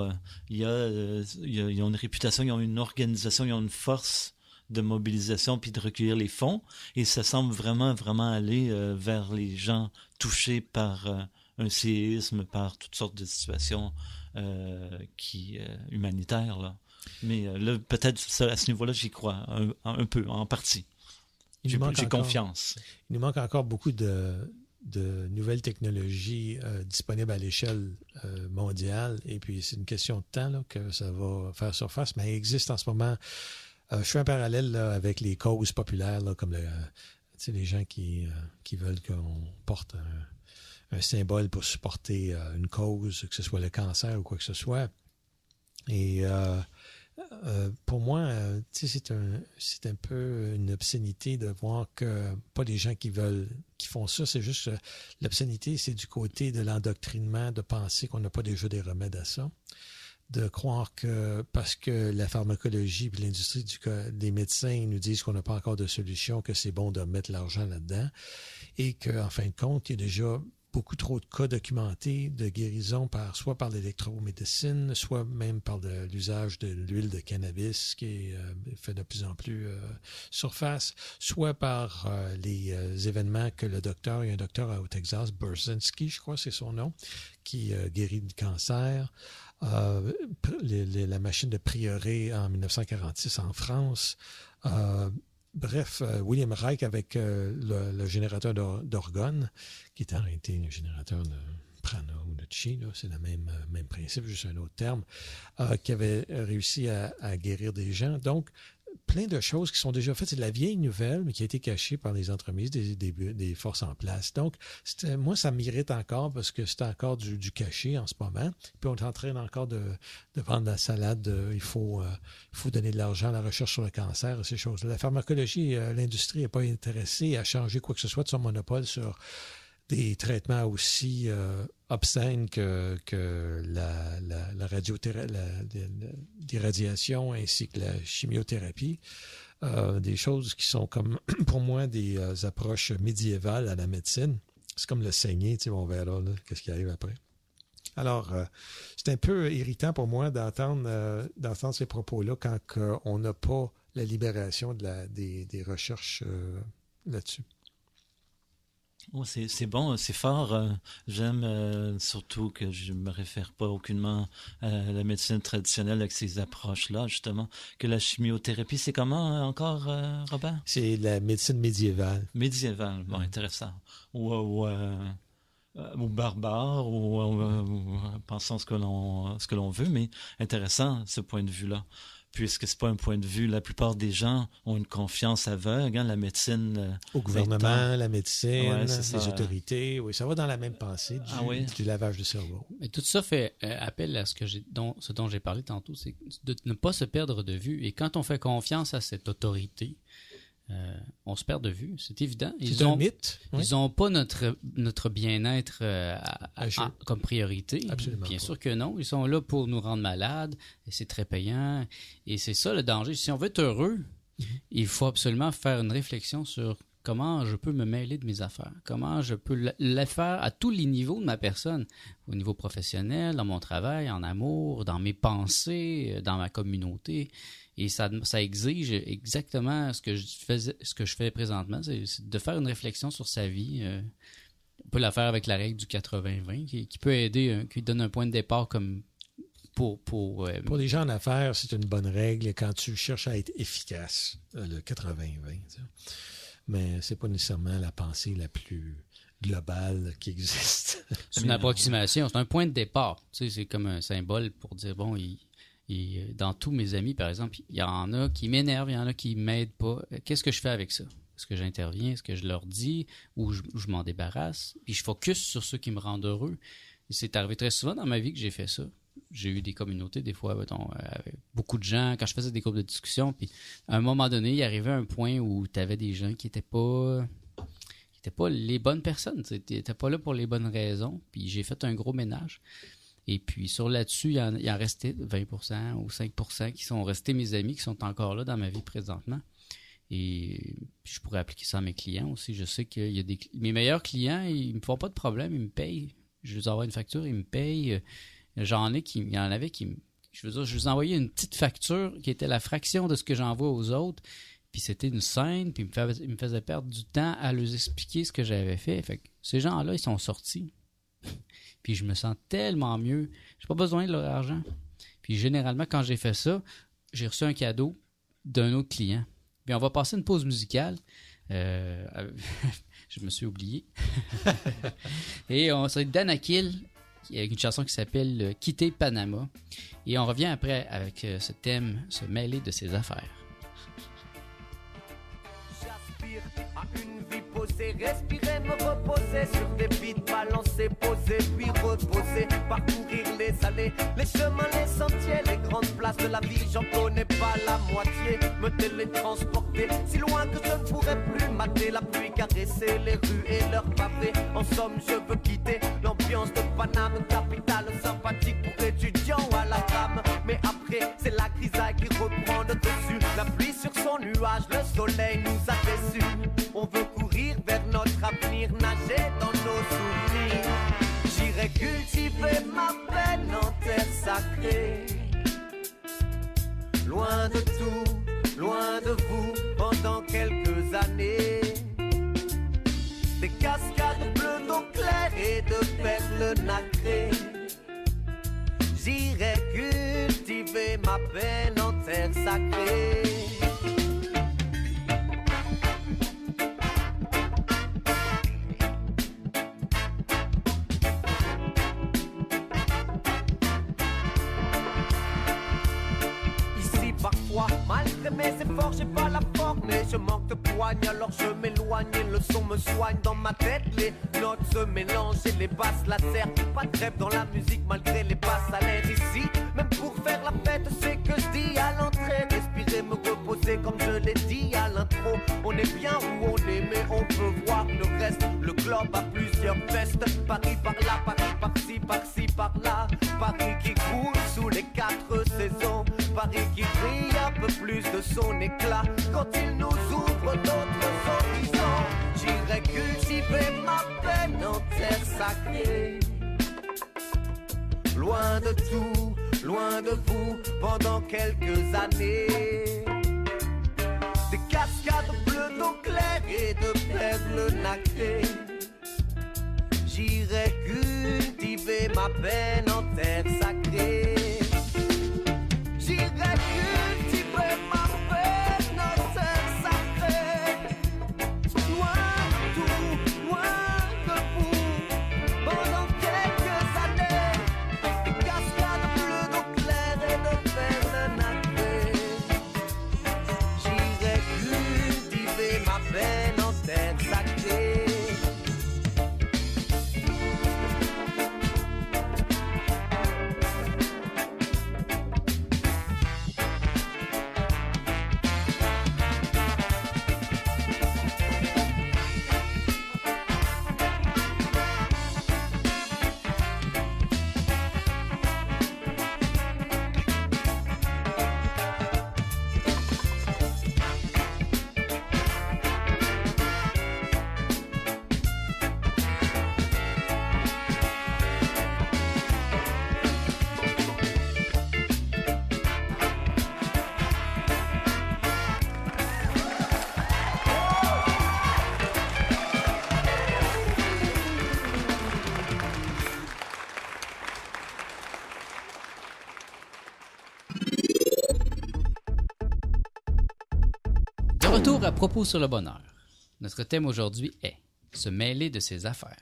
il y a- ils ont une réputation, ils ont une organisation, ils ont une force de mobilisation puis de recueillir les fonds et ça semble vraiment vraiment aller euh, vers les gens touchés par euh, un séisme, par toutes sortes de situations euh, qui humanitaires là. Mais là, peut-être à ce niveau-là, j'y crois un, un peu, en partie. J'ai confiance. Il nous manque encore beaucoup de, de nouvelles technologies euh, disponibles à l'échelle euh, mondiale. Et puis, c'est une question de temps là, que ça va faire surface. Mais il existe en ce moment. Euh, je fais un parallèle là, avec les causes populaires, comme euh, les gens qui, euh, qui veulent qu'on porte un, symbole pour supporter une cause, que ce soit le cancer ou quoi que ce soit. Et pour moi, c'est un, peu une obscénité de voir que pas des gens qui veulent, qui font ça, c'est juste l'obscénité, c'est du côté de l'endoctrinement, de penser qu'on n'a pas déjà des remèdes à ça, de croire que parce que la pharmacologie et l'industrie des médecins nous disent qu'on n'a pas encore de solution, que c'est bon de mettre l'argent là-dedans, et qu'en fin de compte, il y a déjà beaucoup trop de cas documentés de guérison par soit par l'électromédecine, soit même par l'usage de l'huile de cannabis qui euh, fait de plus en plus euh, surface, soit par euh, les événements que le docteur, il y a un docteur au Texas, Burzinski, je crois c'est son nom, qui guérit du cancer. Euh, la machine de prieuré en 1946 en France. Euh, Bref, euh, William Reich avec le, générateur d'or- d'organes, qui est en réalité un générateur de prana ou de chi, c'est le même, même principe, juste un autre terme, qui avait réussi à, à guérir des gens. Donc, plein de choses qui sont déjà faites. C'est de la vieille nouvelle, mais qui a été cachée par les entreprises, des, des, des forces en place. Donc, c'était- moi, ça m'irrite encore parce que c'est encore du, du cachet en ce moment. Puis on est en train encore de, de vendre la salade. de- il, faut, euh, faut donner de l'argent à la recherche sur le cancer ces choses-là. La pharmacologie, euh, l'industrie n'est pas intéressée à changer quoi que ce soit de son monopole sur des traitements aussi euh, obscènes que, la, la, la radiothérapie, des radiations ainsi que la chimiothérapie. Euh, des choses qui sont comme, pour moi, des euh, approches médiévales à la médecine. C'est comme le saigner, tu on verra qu'est-ce qui arrive après. Alors, c'est un peu irritant pour moi d'entendre ces propos-là quand on n'a pas la libération des, recherches là-dessus. Oh, c'est bon, c'est fort. euh, J'aime euh, surtout que je me réfère pas aucunement à la médecine traditionnelle avec ces approches-là, justement. Que la chimiothérapie, c'est comment euh, encore, euh, Robert? C'est la médecine médiévale. Médiéval, bon, intéressant. Ou, ou, euh, ou barbare, ou, ou, pensant ce que l'on ce que l'on veut, mais intéressant ce point de vue-là. Puisque c'est pas un point de vue, la plupart des gens ont une confiance aveugle, hein, la médecine. euh, Au gouvernement, la médecine, Ouais, les ça. autorités. Oui, ça va dans la même pensée du, Ah oui? du lavage de cerveau. Mais tout ça fait euh, appel à ce, que j'ai, dont, ce dont j'ai parlé tantôt, c'est de ne pas se perdre de vue. Et quand on fait confiance à cette autorité, euh, on se perd de vue, c'est évident. Ils C'est un ont, mythe. oui. Ils n'ont pas notre, notre bien-être euh, comme priorité. Absolument Bien pas. sûr que non. Ils sont là pour nous rendre malades et c'est très payant. Et c'est ça le danger. Si on veut être heureux, Mhm. il faut absolument faire une réflexion sur comment je peux me mêler de mes affaires, comment je peux le- le faire à tous les niveaux de ma personne, au niveau professionnel, dans mon travail, en amour, dans mes pensées, euh, dans ma communauté. Et ça, ça exige exactement ce que je faisais, ce que je fais présentement, c'est de faire une réflexion sur sa vie. euh, on peut la faire avec la règle du 80-20, qui, qui peut aider, euh, qui donne un point de départ comme pour pour euh, Pour les gens en affaires, c'est une bonne règle quand tu cherches à être efficace, euh, le 80-20. ça. Mais c'est pas nécessairement la pensée la plus globale qui existe. C'est une approximation, c'est un point de départ. Tu sais, c'est comme un symbole pour dire, bon, il, il- dans tous mes amis, par exemple, il y en a qui m'énervent, il y en a qui m'aident pas. Qu'est-ce que je fais avec ça? Est-ce que j'interviens? Est-ce que je leur dis? Ou je, m'en débarrasse? Puis je focus sur ceux qui me rendent heureux. C'est arrivé très souvent dans ma vie que j'ai fait ça. J'ai eu des communautés, des fois, euh, avec beaucoup de gens, quand je faisais des groupes de discussion, puis à un moment donné, il arrivait un point où tu avais des gens qui étaient pas qui pas les bonnes personnes. Tu n'étais pas là pour les bonnes raisons. Puis j'ai fait un gros ménage. Et puis sur là-dessus, il y en, en restait 20% ou 5% qui sont restés mes amis, qui sont encore là dans ma vie présentement. Et je pourrais appliquer ça à mes clients aussi. Je sais qu'il y a des mes meilleurs clients, ils me font pas de problème, ils me payent. Je leur envoie une facture, ils me payent. J'en ai qui, il y en avait qui, je veux dire, je vous envoyais une petite facture qui était la fraction de ce que j'envoie aux autres. Puis c'était une scène, puis ils me faisaient perdre du temps à leur expliquer ce que j'avais fait. Fait que ces gens-là, ils sont sortis. Puis je me sens tellement mieux. J'ai pas besoin de leur argent. Puis généralement, quand j'ai fait ça, j'ai reçu un cadeau d'un autre client. Puis on va passer une pause musicale. Euh, je me suis oublié. Et on c'est Dan Akil, qui a une chanson qui s'appelle euh, Quitter Panama. Et on revient après avec euh, ce thème, se mêler de ses affaires. À une vie posée, respirer, me reposer sur des vides balancés, poser, puis reposer, parcourir les allées, les chemins, les sentiers, les grandes places de la vie, j'en connais pas la moitié, me télétransporter si loin que je ne pourrais plus mater la pluie, caresser les rues et leurs pavés. En somme, je veux quitter l'ambiance de Paname, capitale sympathique pour étudiants à la rame. Mais après, c'est la grisaille qui reprend le dessus. La pluie sur son nuage, le soleil nous a déçus. On veut courir vers notre avenir, nager dans nos souvenirs. Cultiver ma peine en terre sacrée. Loin de tout, loin de vous, pendant quelques années. Des cascades bleues d'eau claire et de perles nacrées. J'irai cultiver ma peine en terre sacrée. Propos sur le bonheur. Notre thème aujourd'hui est se mêler de ses affaires.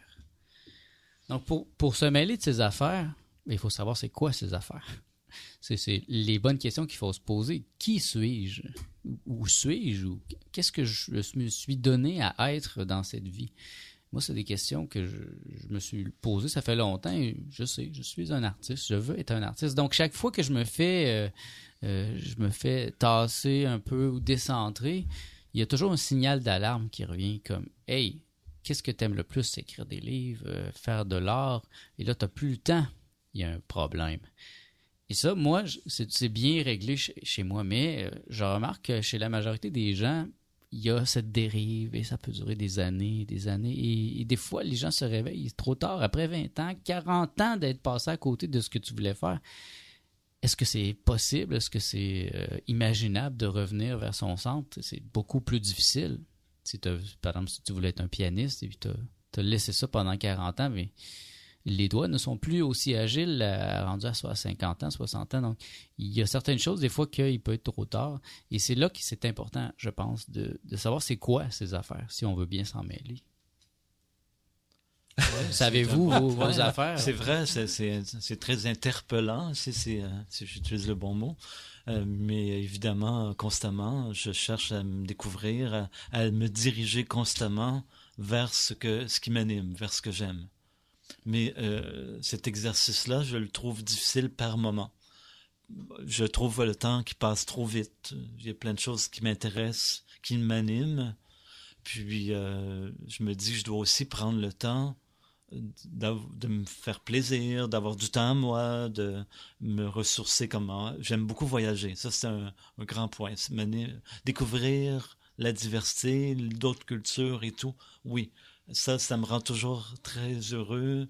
Donc, pour, pour se mêler de ses affaires, il faut savoir c'est quoi ses affaires. C'est les bonnes questions qu'il faut se poser. Qui suis-je? Où suis-je? Qu'est-ce que je me suis donné à être dans cette vie? Moi, c'est des questions que je, me suis posées. Ça fait longtemps. je sais, je suis un artiste. Je veux être un artiste. Donc, chaque fois que je me fais, euh, euh, je me fais tasser un peu ou décentrer, il y a toujours un signal d'alarme qui revient comme Hey, qu'est-ce que tu aimes le plus? Écrire des livres, euh, faire de l'art. Et là, tu n'as plus le temps. Il y a un problème. Et ça, moi, c'est bien réglé chez, moi, mais euh, je remarque que chez la majorité des gens, il y a cette dérive et ça peut durer des années, des années. Et, et des fois, les gens se réveillent trop tard, après 20 ans, 40 ans d'être passé à côté de ce que tu voulais faire. Est-ce que c'est possible? Est-ce que c'est euh, imaginable de revenir vers son centre? C'est beaucoup plus difficile. Si par exemple, si tu voulais être un pianiste et tu as laissé ça pendant 40 ans, mais les doigts ne sont plus aussi agiles rendus à soit 50 ans, 60 ans. Donc, il y a certaines choses, des fois, qu'il peut être trop tard. Et c'est là que c'est important, je pense, de savoir c'est quoi ces affaires, si on veut bien s'en mêler. Savez-vous vos, affaires? C'est vrai, c'est- très interpellant, si, euh, si j'utilise le bon mot. Euh, mais évidemment, constamment, je cherche à me découvrir, à, à me diriger constamment vers ce, que, ce qui m'anime, vers ce que j'aime. Mais euh, cet exercice-là, je le trouve difficile par moment. Je trouve le temps qui passe trop vite. Il y a plein de choses qui m'intéressent, qui m'animent. Puis euh, je me dis que je dois aussi prendre le temps de me faire plaisir, d'avoir du temps à moi, de me ressourcer comment. J'aime beaucoup voyager. Ça, c'est un, grand point. Découvrir la diversité, d'autres cultures et tout. Oui, ça, ça me rend toujours très heureux.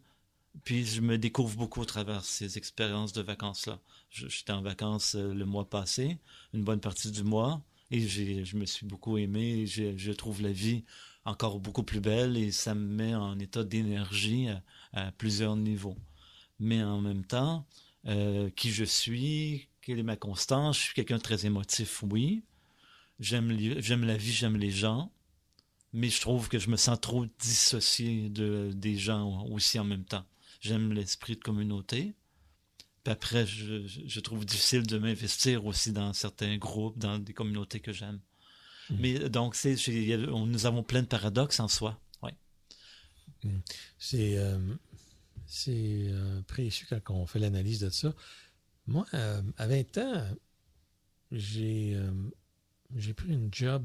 Puis je me découvre beaucoup au travers ces expériences de vacances-là. J'étais en vacances euh, le mois passé, une bonne partie du mois, et je me suis beaucoup aimé. et je trouve la vie encore beaucoup plus belle et ça me met en état d'énergie à, plusieurs niveaux. Mais en même temps, euh, qui je suis, quelle est ma constance, je suis quelqu'un de très émotif, oui. J'aime la vie, j'aime les gens, mais je trouve que je me sens trop dissocié de, des gens aussi en même temps. J'aime l'esprit de communauté. Puis après, je trouve difficile de m'investir aussi dans certains groupes, dans des communautés que j'aime. Mais donc, c'est, nous avons plein de paradoxes en soi. Ouais. C'est euh, c'est, euh, précieux quand on fait l'analyse de ça. Moi, euh, à 20 ans, j'ai euh, j'ai pris une job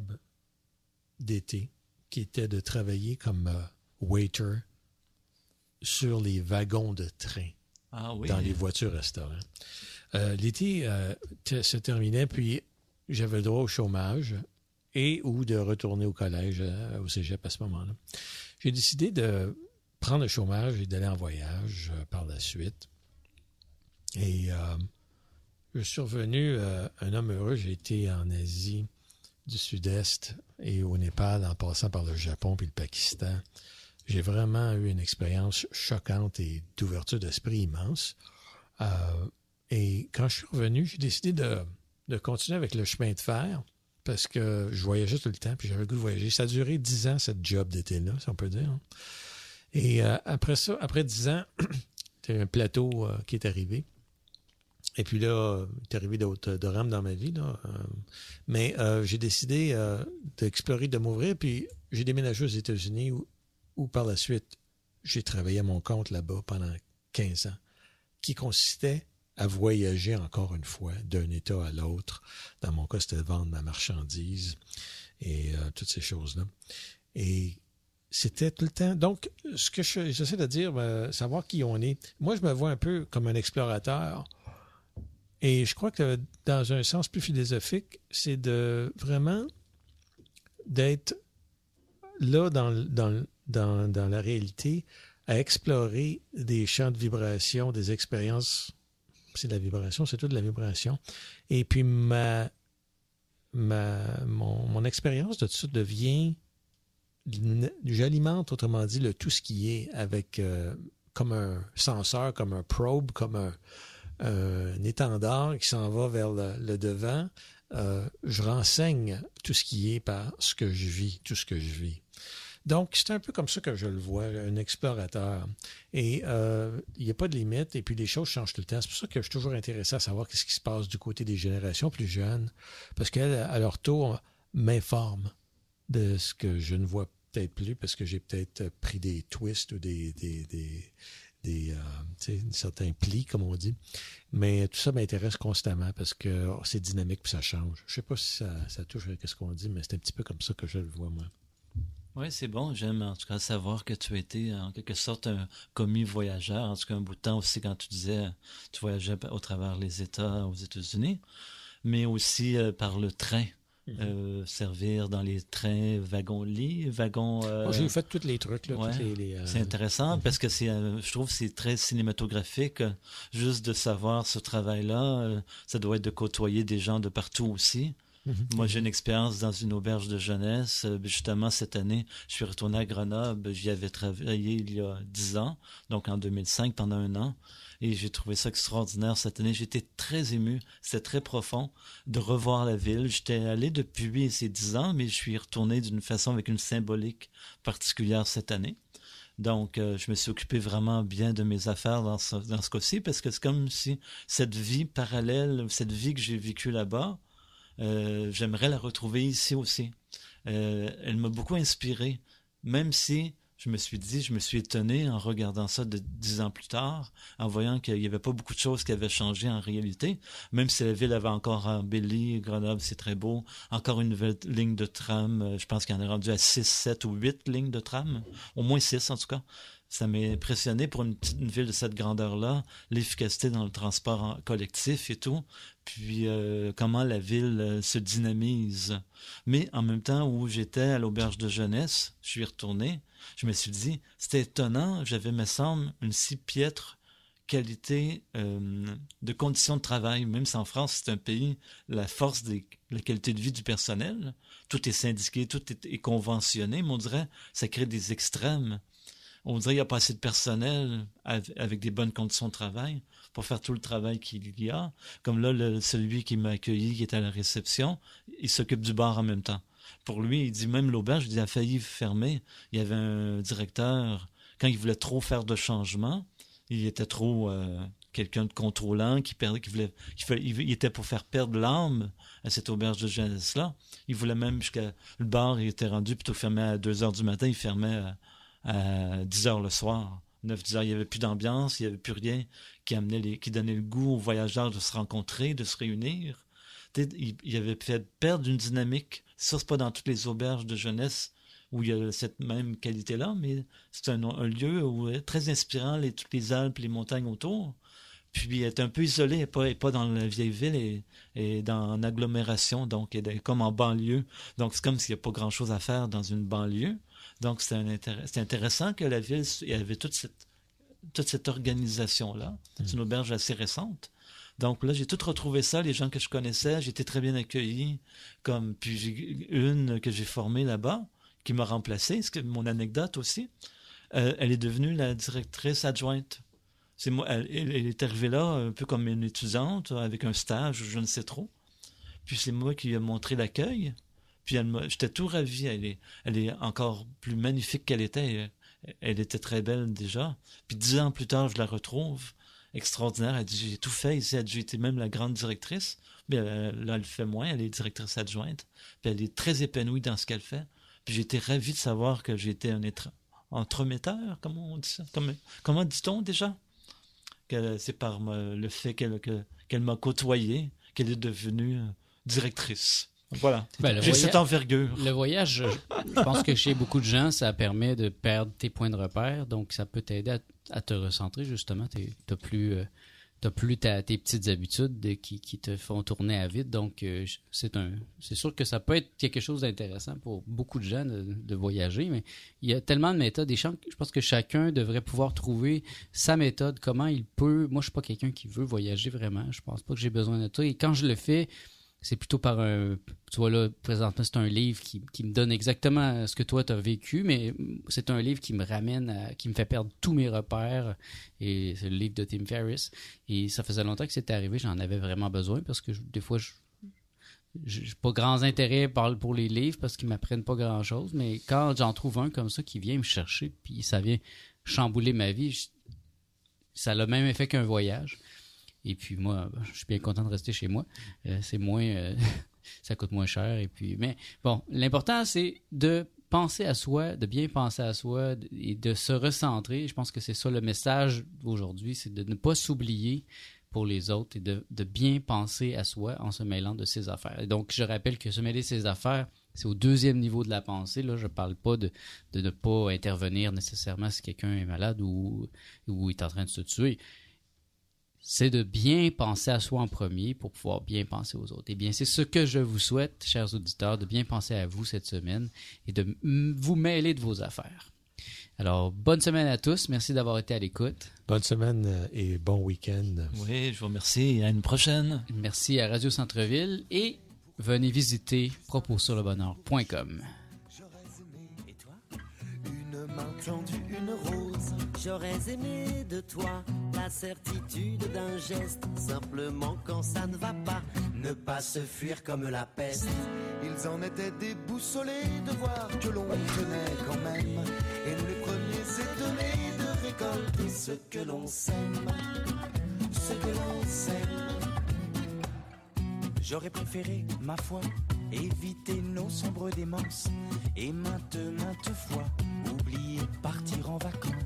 d'été qui était de travailler comme euh, waiter sur les wagons de train Ah oui. dans les voitures restaurants. Euh, L'été euh, se terminait, puis j'avais le droit au chômage et ou de retourner au collège, euh, au cégep à ce moment-là. J'ai décidé de prendre le chômage et d'aller en voyage euh, par la suite. Et euh, je suis revenu un homme heureux. J'ai été en Asie du Sud-Est et au Népal en passant par le Japon puis le Pakistan. j'ai vraiment eu une expérience choquante et d'ouverture d'esprit immense. Et quand je suis revenu, j'ai décidé de, de continuer avec le chemin de fer parce que je voyageais tout le temps, puis j'avais le goût de voyager. Ça a duré dix ans, cette job d'été-là, si on peut dire. Et euh, après ça, après dix ans, il y a un plateau euh, qui est arrivé. Et puis là, euh, il est arrivé d'autres drames dans ma vie. Là. Euh, mais euh, j'ai décidé euh, d'explorer, de m'ouvrir, puis j'ai déménagé aux États-Unis où par la suite, j'ai travaillé à mon compte là-bas pendant 15 ans, qui consistait à voyager encore une fois d'un État à l'autre. Dans mon cas, c'était de vendre ma marchandise et euh, toutes ces choses-là. Et c'était tout le temps. Donc, ce que je- j'essaie de dire, euh, savoir qui on est. Moi, je me vois un peu comme un explorateur. Et je crois que dans un sens plus philosophique, c'est de vraiment d'être là dans, dans la réalité à explorer des champs de vibration, des expériences. C'est de la vibration, c'est tout de la vibration. Et puis ma, ma, mon, mon expérience de tout ça devient j'alimente, autrement dit, le tout ce qui est avec euh, comme un senseur, comme un probe, comme un, un étendard qui s'en va vers le, devant. Euh, je renseigne tout ce qui est par ce que je vis, tout ce que je vis. Donc, c'est un peu comme ça que je le vois, un explorateur. Et euh, il n'y a pas de limite, et puis les choses changent tout le temps. C'est pour ça que je suis toujours intéressé à savoir qu'est-ce qui se passe du côté des générations plus jeunes, parce qu'elles, à leur tour, m'informent de ce que je ne vois peut-être plus, parce que j'ai peut-être pris des twists ou des, des, des, des, euh, certains plis, comme on dit. Mais tout ça m'intéresse constamment parce que oh, c'est dynamique puis ça change. Je sais pas si ça, ça touche à ce qu'on dit, mais c'est un petit peu comme ça que je le vois, moi. Oui, c'est bon. J'aime en tout cas savoir que tu étais en quelque sorte un commis voyageur. En tout cas, un bout de temps aussi quand tu disais tu voyageais au travers les États aux États-Unis, mais aussi euh, par le train. Euh, servir dans les trains wagons-lits, wagons. euh, Moi, j'ai fait tous les trucs, ouais. euh, C'est intéressant parce que c'est, je trouve, que c'est très cinématographique. Juste de savoir ce travail-là, ça doit être de côtoyer des gens de partout aussi. Mhm. Moi, j'ai une expérience dans une auberge de jeunesse. Euh, Justement, cette année, je suis retourné à Grenoble. J'y avais travaillé il y a dix ans, donc en 2005, pendant un an. Et j'ai trouvé ça extraordinaire cette année. J'étais très ému. C'était très profond de revoir la ville. J'étais allé depuis ces dix ans, mais je suis retourné d'une façon avec une symbolique particulière cette année. Donc, euh, je me suis occupé vraiment bien de mes affaires dans ce, dans ce cas-ci parce que c'est comme si cette vie parallèle, cette vie que j'ai vécue là-bas, j'aimerais la retrouver ici aussi. Euh, elle m'a beaucoup inspiré, même si je me suis dit, je me suis étonné en regardant ça de dix ans plus tard, en voyant qu'il n'y avait pas beaucoup de choses qui avaient changé en réalité, même si la ville avait encore embelli, Grenoble, c'est très beau, encore une nouvelle ligne de tram, euh, je pense qu'il en est rendu à 6, 7 ou 8 lignes de tram, au moins 6 en tout cas. Ça m'a impressionné pour une, ville de cette grandeur-là, l'efficacité dans le transport collectif et tout, puis euh, comment la ville euh, se dynamise. Mais en même temps où j'étais à l'auberge de jeunesse, je suis retourné, je me suis dit, c'était étonnant, j'avais, me semble, une si piètre qualité euh, de conditions de travail, même si en France, c'est un pays, la force de la qualité de vie du personnel, tout est syndiqué, tout est, est conventionné, mais on dirait ça crée des extrêmes. On dirait qu'il n'y a pas assez de personnel avec, des bonnes conditions de travail pour faire tout le travail qu'il y a. Comme là, celui qui m'a accueilli, qui est à la réception, il s'occupe du bar en même temps. Pour lui, il dit même l'auberge, il a failli fermer. Il y avait un directeur, quand il voulait trop faire de changements, il était trop euh, quelqu'un de contrôlant, qui perdait, voulait, il, était pour faire perdre l'âme à cette auberge de jeunesse-là. Il voulait même jusqu'à le bar, il était rendu plutôt fermé à 2 heures du matin, il fermait à, à 10 heures le soir. 9-10 heures, il n'y avait plus d'ambiance, il n'y avait plus rien qui amenait les, qui donnait le goût aux voyageurs de se rencontrer, de se réunir. Il, il avait fait perdre une dynamique. Ça, c'est pas dans toutes les auberges de jeunesse où il y a cette même qualité-là, mais c'est un, lieu où très inspirant, les, toutes les Alpes, les montagnes autour. Puis il est un peu isolé, et pas, et pas dans la vieille ville, et, et dans une agglomération, donc est comme en banlieue. Donc c'est comme s'il n'y a pas grand-chose à faire dans une banlieue. Donc c'est intéress intéressant que la ville il y avait toute cette, toute cette organisation-là. Mm. C'est une auberge assez récente. Donc là, j'ai tout retrouvé ça, les gens que je connaissais, j'étais très bien accueilli. Comme, puis j'ai une que j'ai formée là-bas, qui m'a remplacé, c'est mon anecdote aussi. Euh, elle est devenue la directrice adjointe. C'est moi, elle, elle- est arrivée là un peu comme une étudiante avec un stage, je ne sais trop. Puis c'est moi qui lui ai montré l'accueil. Puis j'étais tout ravi. Elle est, elle est encore plus magnifique qu'elle était. Elle, était très belle déjà. Puis dix ans plus tard, je la retrouve extraordinaire. Elle dit j'ai tout fait ici. Elle dit été même la grande directrice. Mais elle- là, elle fait moins. Elle est directrice adjointe. Puis elle est très épanouie dans ce qu'elle fait. Puis été ravi de savoir que été un étra- entremetteur, comment on dit ça? Comment, dit-on déjà? C'est par me- le fait qu'elle que- qu'elle m'a côtoyé qu'elle est devenue euh, directrice. Voilà. Ben, J'ai cette envergure. Le voyage, je, je pense que chez beaucoup de gens, ça permet de perdre tes points de repère. Donc, ça peut t'aider à, à te recentrer, justement. Tu n'as plus, euh, t'as plus ta- tes petites habitudes de- qui, te font tourner à vide. Donc, euh, c'est un, c'est sûr que ça peut être quelque chose d'intéressant pour beaucoup de gens de, voyager. Mais il y a tellement de méthodes. Et je pense que chacun devrait pouvoir trouver sa méthode, comment il peut. Moi, je suis pas quelqu'un qui veut voyager vraiment. Je pense pas que j'ai besoin de ça. Et quand je le fais, c'est plutôt par un. Tu vois, là, présentement, c'est un livre qui, me donne exactement ce que toi, tu as vécu, mais c'est un livre qui me ramène, à- qui me fait perdre tous mes repères. Et c'est le livre de Tim Ferriss. Et ça faisait longtemps que c'était arrivé, j'en avais vraiment besoin parce que des fois, je. J'ai pas grands intérêts pour les livres parce qu'ils m'apprennent pas grand chose, mais quand j'en trouve un comme ça qui vient me chercher, puis ça vient chambouler ma vie, ça a le même effet qu'un voyage. Et puis moi, ben, je suis bien content de rester chez moi. Euh, c'est moins, euh, ça coûte moins cher. Et puis, mais bon, l'important c'est de penser à soi, de bien penser à soi et de se recentrer. Je pense que c'est ça le message aujourd'hui, c'est de ne pas s'oublier pour les autres et de, bien penser à soi en se mêlant de ses affaires. Et donc, je rappelle que se mêler ses affaires, c'est au deuxième niveau de la pensée. Là, je parle pas de, de ne pas intervenir nécessairement si quelqu'un est malade ou, ou est en train de se tuer c'est de bien penser à soi en premier pour pouvoir bien penser aux autres. Eh bien, c'est ce que je vous souhaite, chers auditeurs, de bien penser à vous cette semaine et de vous mêler de vos affaires. Alors, bonne semaine à tous. Merci d'avoir été à l'écoute. Bonne semaine euh, et bon week-end. Oui, je vous remercie. À une prochaine. Merci à Radio Centre-Ville et venez visiter propossurlebonheur.com. Et toi? Une main tendue, une rose. J'aurais aimé de toi la certitude d'un geste. Simplement quand ça ne va pas, ne pas se fuir comme la peste. Ils en étaient déboussolés de voir que l'on tenait quand même. Et nous les premiers étonnés de récolter ce que l'on sème. Ce que l'on sème. J'aurais préféré, ma foi, éviter nos sombres démences et maintes, maintes fois oublier partir en vacances.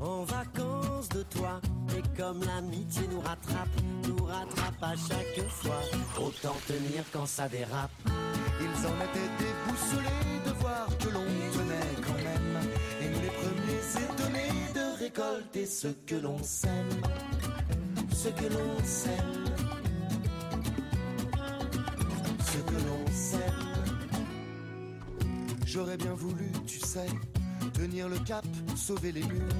En vacances de toi, et comme l'amitié nous rattrape, nous rattrape à chaque fois. Autant tenir quand ça dérape. Ils en étaient déboussolés de voir que l'on tenait quand même. Et nous les premiers étonnés de récolter ce que l'on sème. Ce que l'on sème. Ce que l'on sème. J'aurais bien voulu, tu sais, tenir le cap, sauver les murs,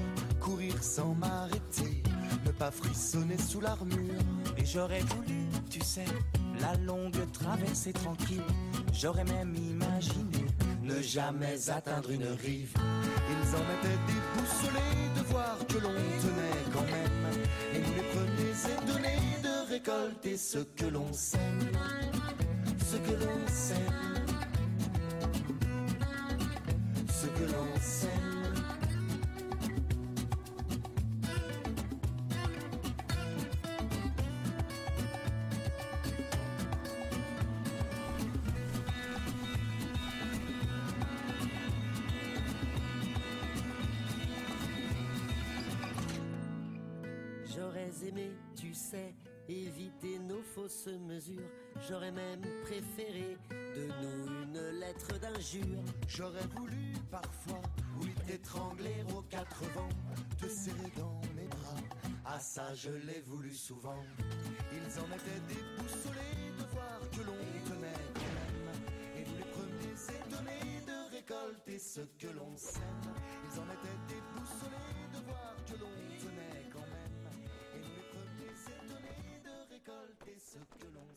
courir sans m'arrêter, ne pas frissonner sous l'armure. Et j'aurais voulu, tu sais, la longue traversée tranquille. J'aurais même imaginé Ne jamais atteindre une rive. Ils en étaient déboussolés de voir que l'on tenait quand même. Et nous les premiers étonnés de récolter ce que l'on sème. Ce que l'on sème. Ce que l'on sème. J'aurais même préféré de nous une lettre d'injure. J'aurais voulu parfois, oui, t'étrangler aux quatre vents, te serrer dans mes bras. Ah ça, je l'ai voulu souvent. Ils en étaient déboussolés de voir que l'on tenait quand même. Et les premiers étonnés de récolter ce que l'on sème. Ils en étaient déboussolés de voir que l'on tenait quand même. Et les premiers étonnés de récolter ce que l'on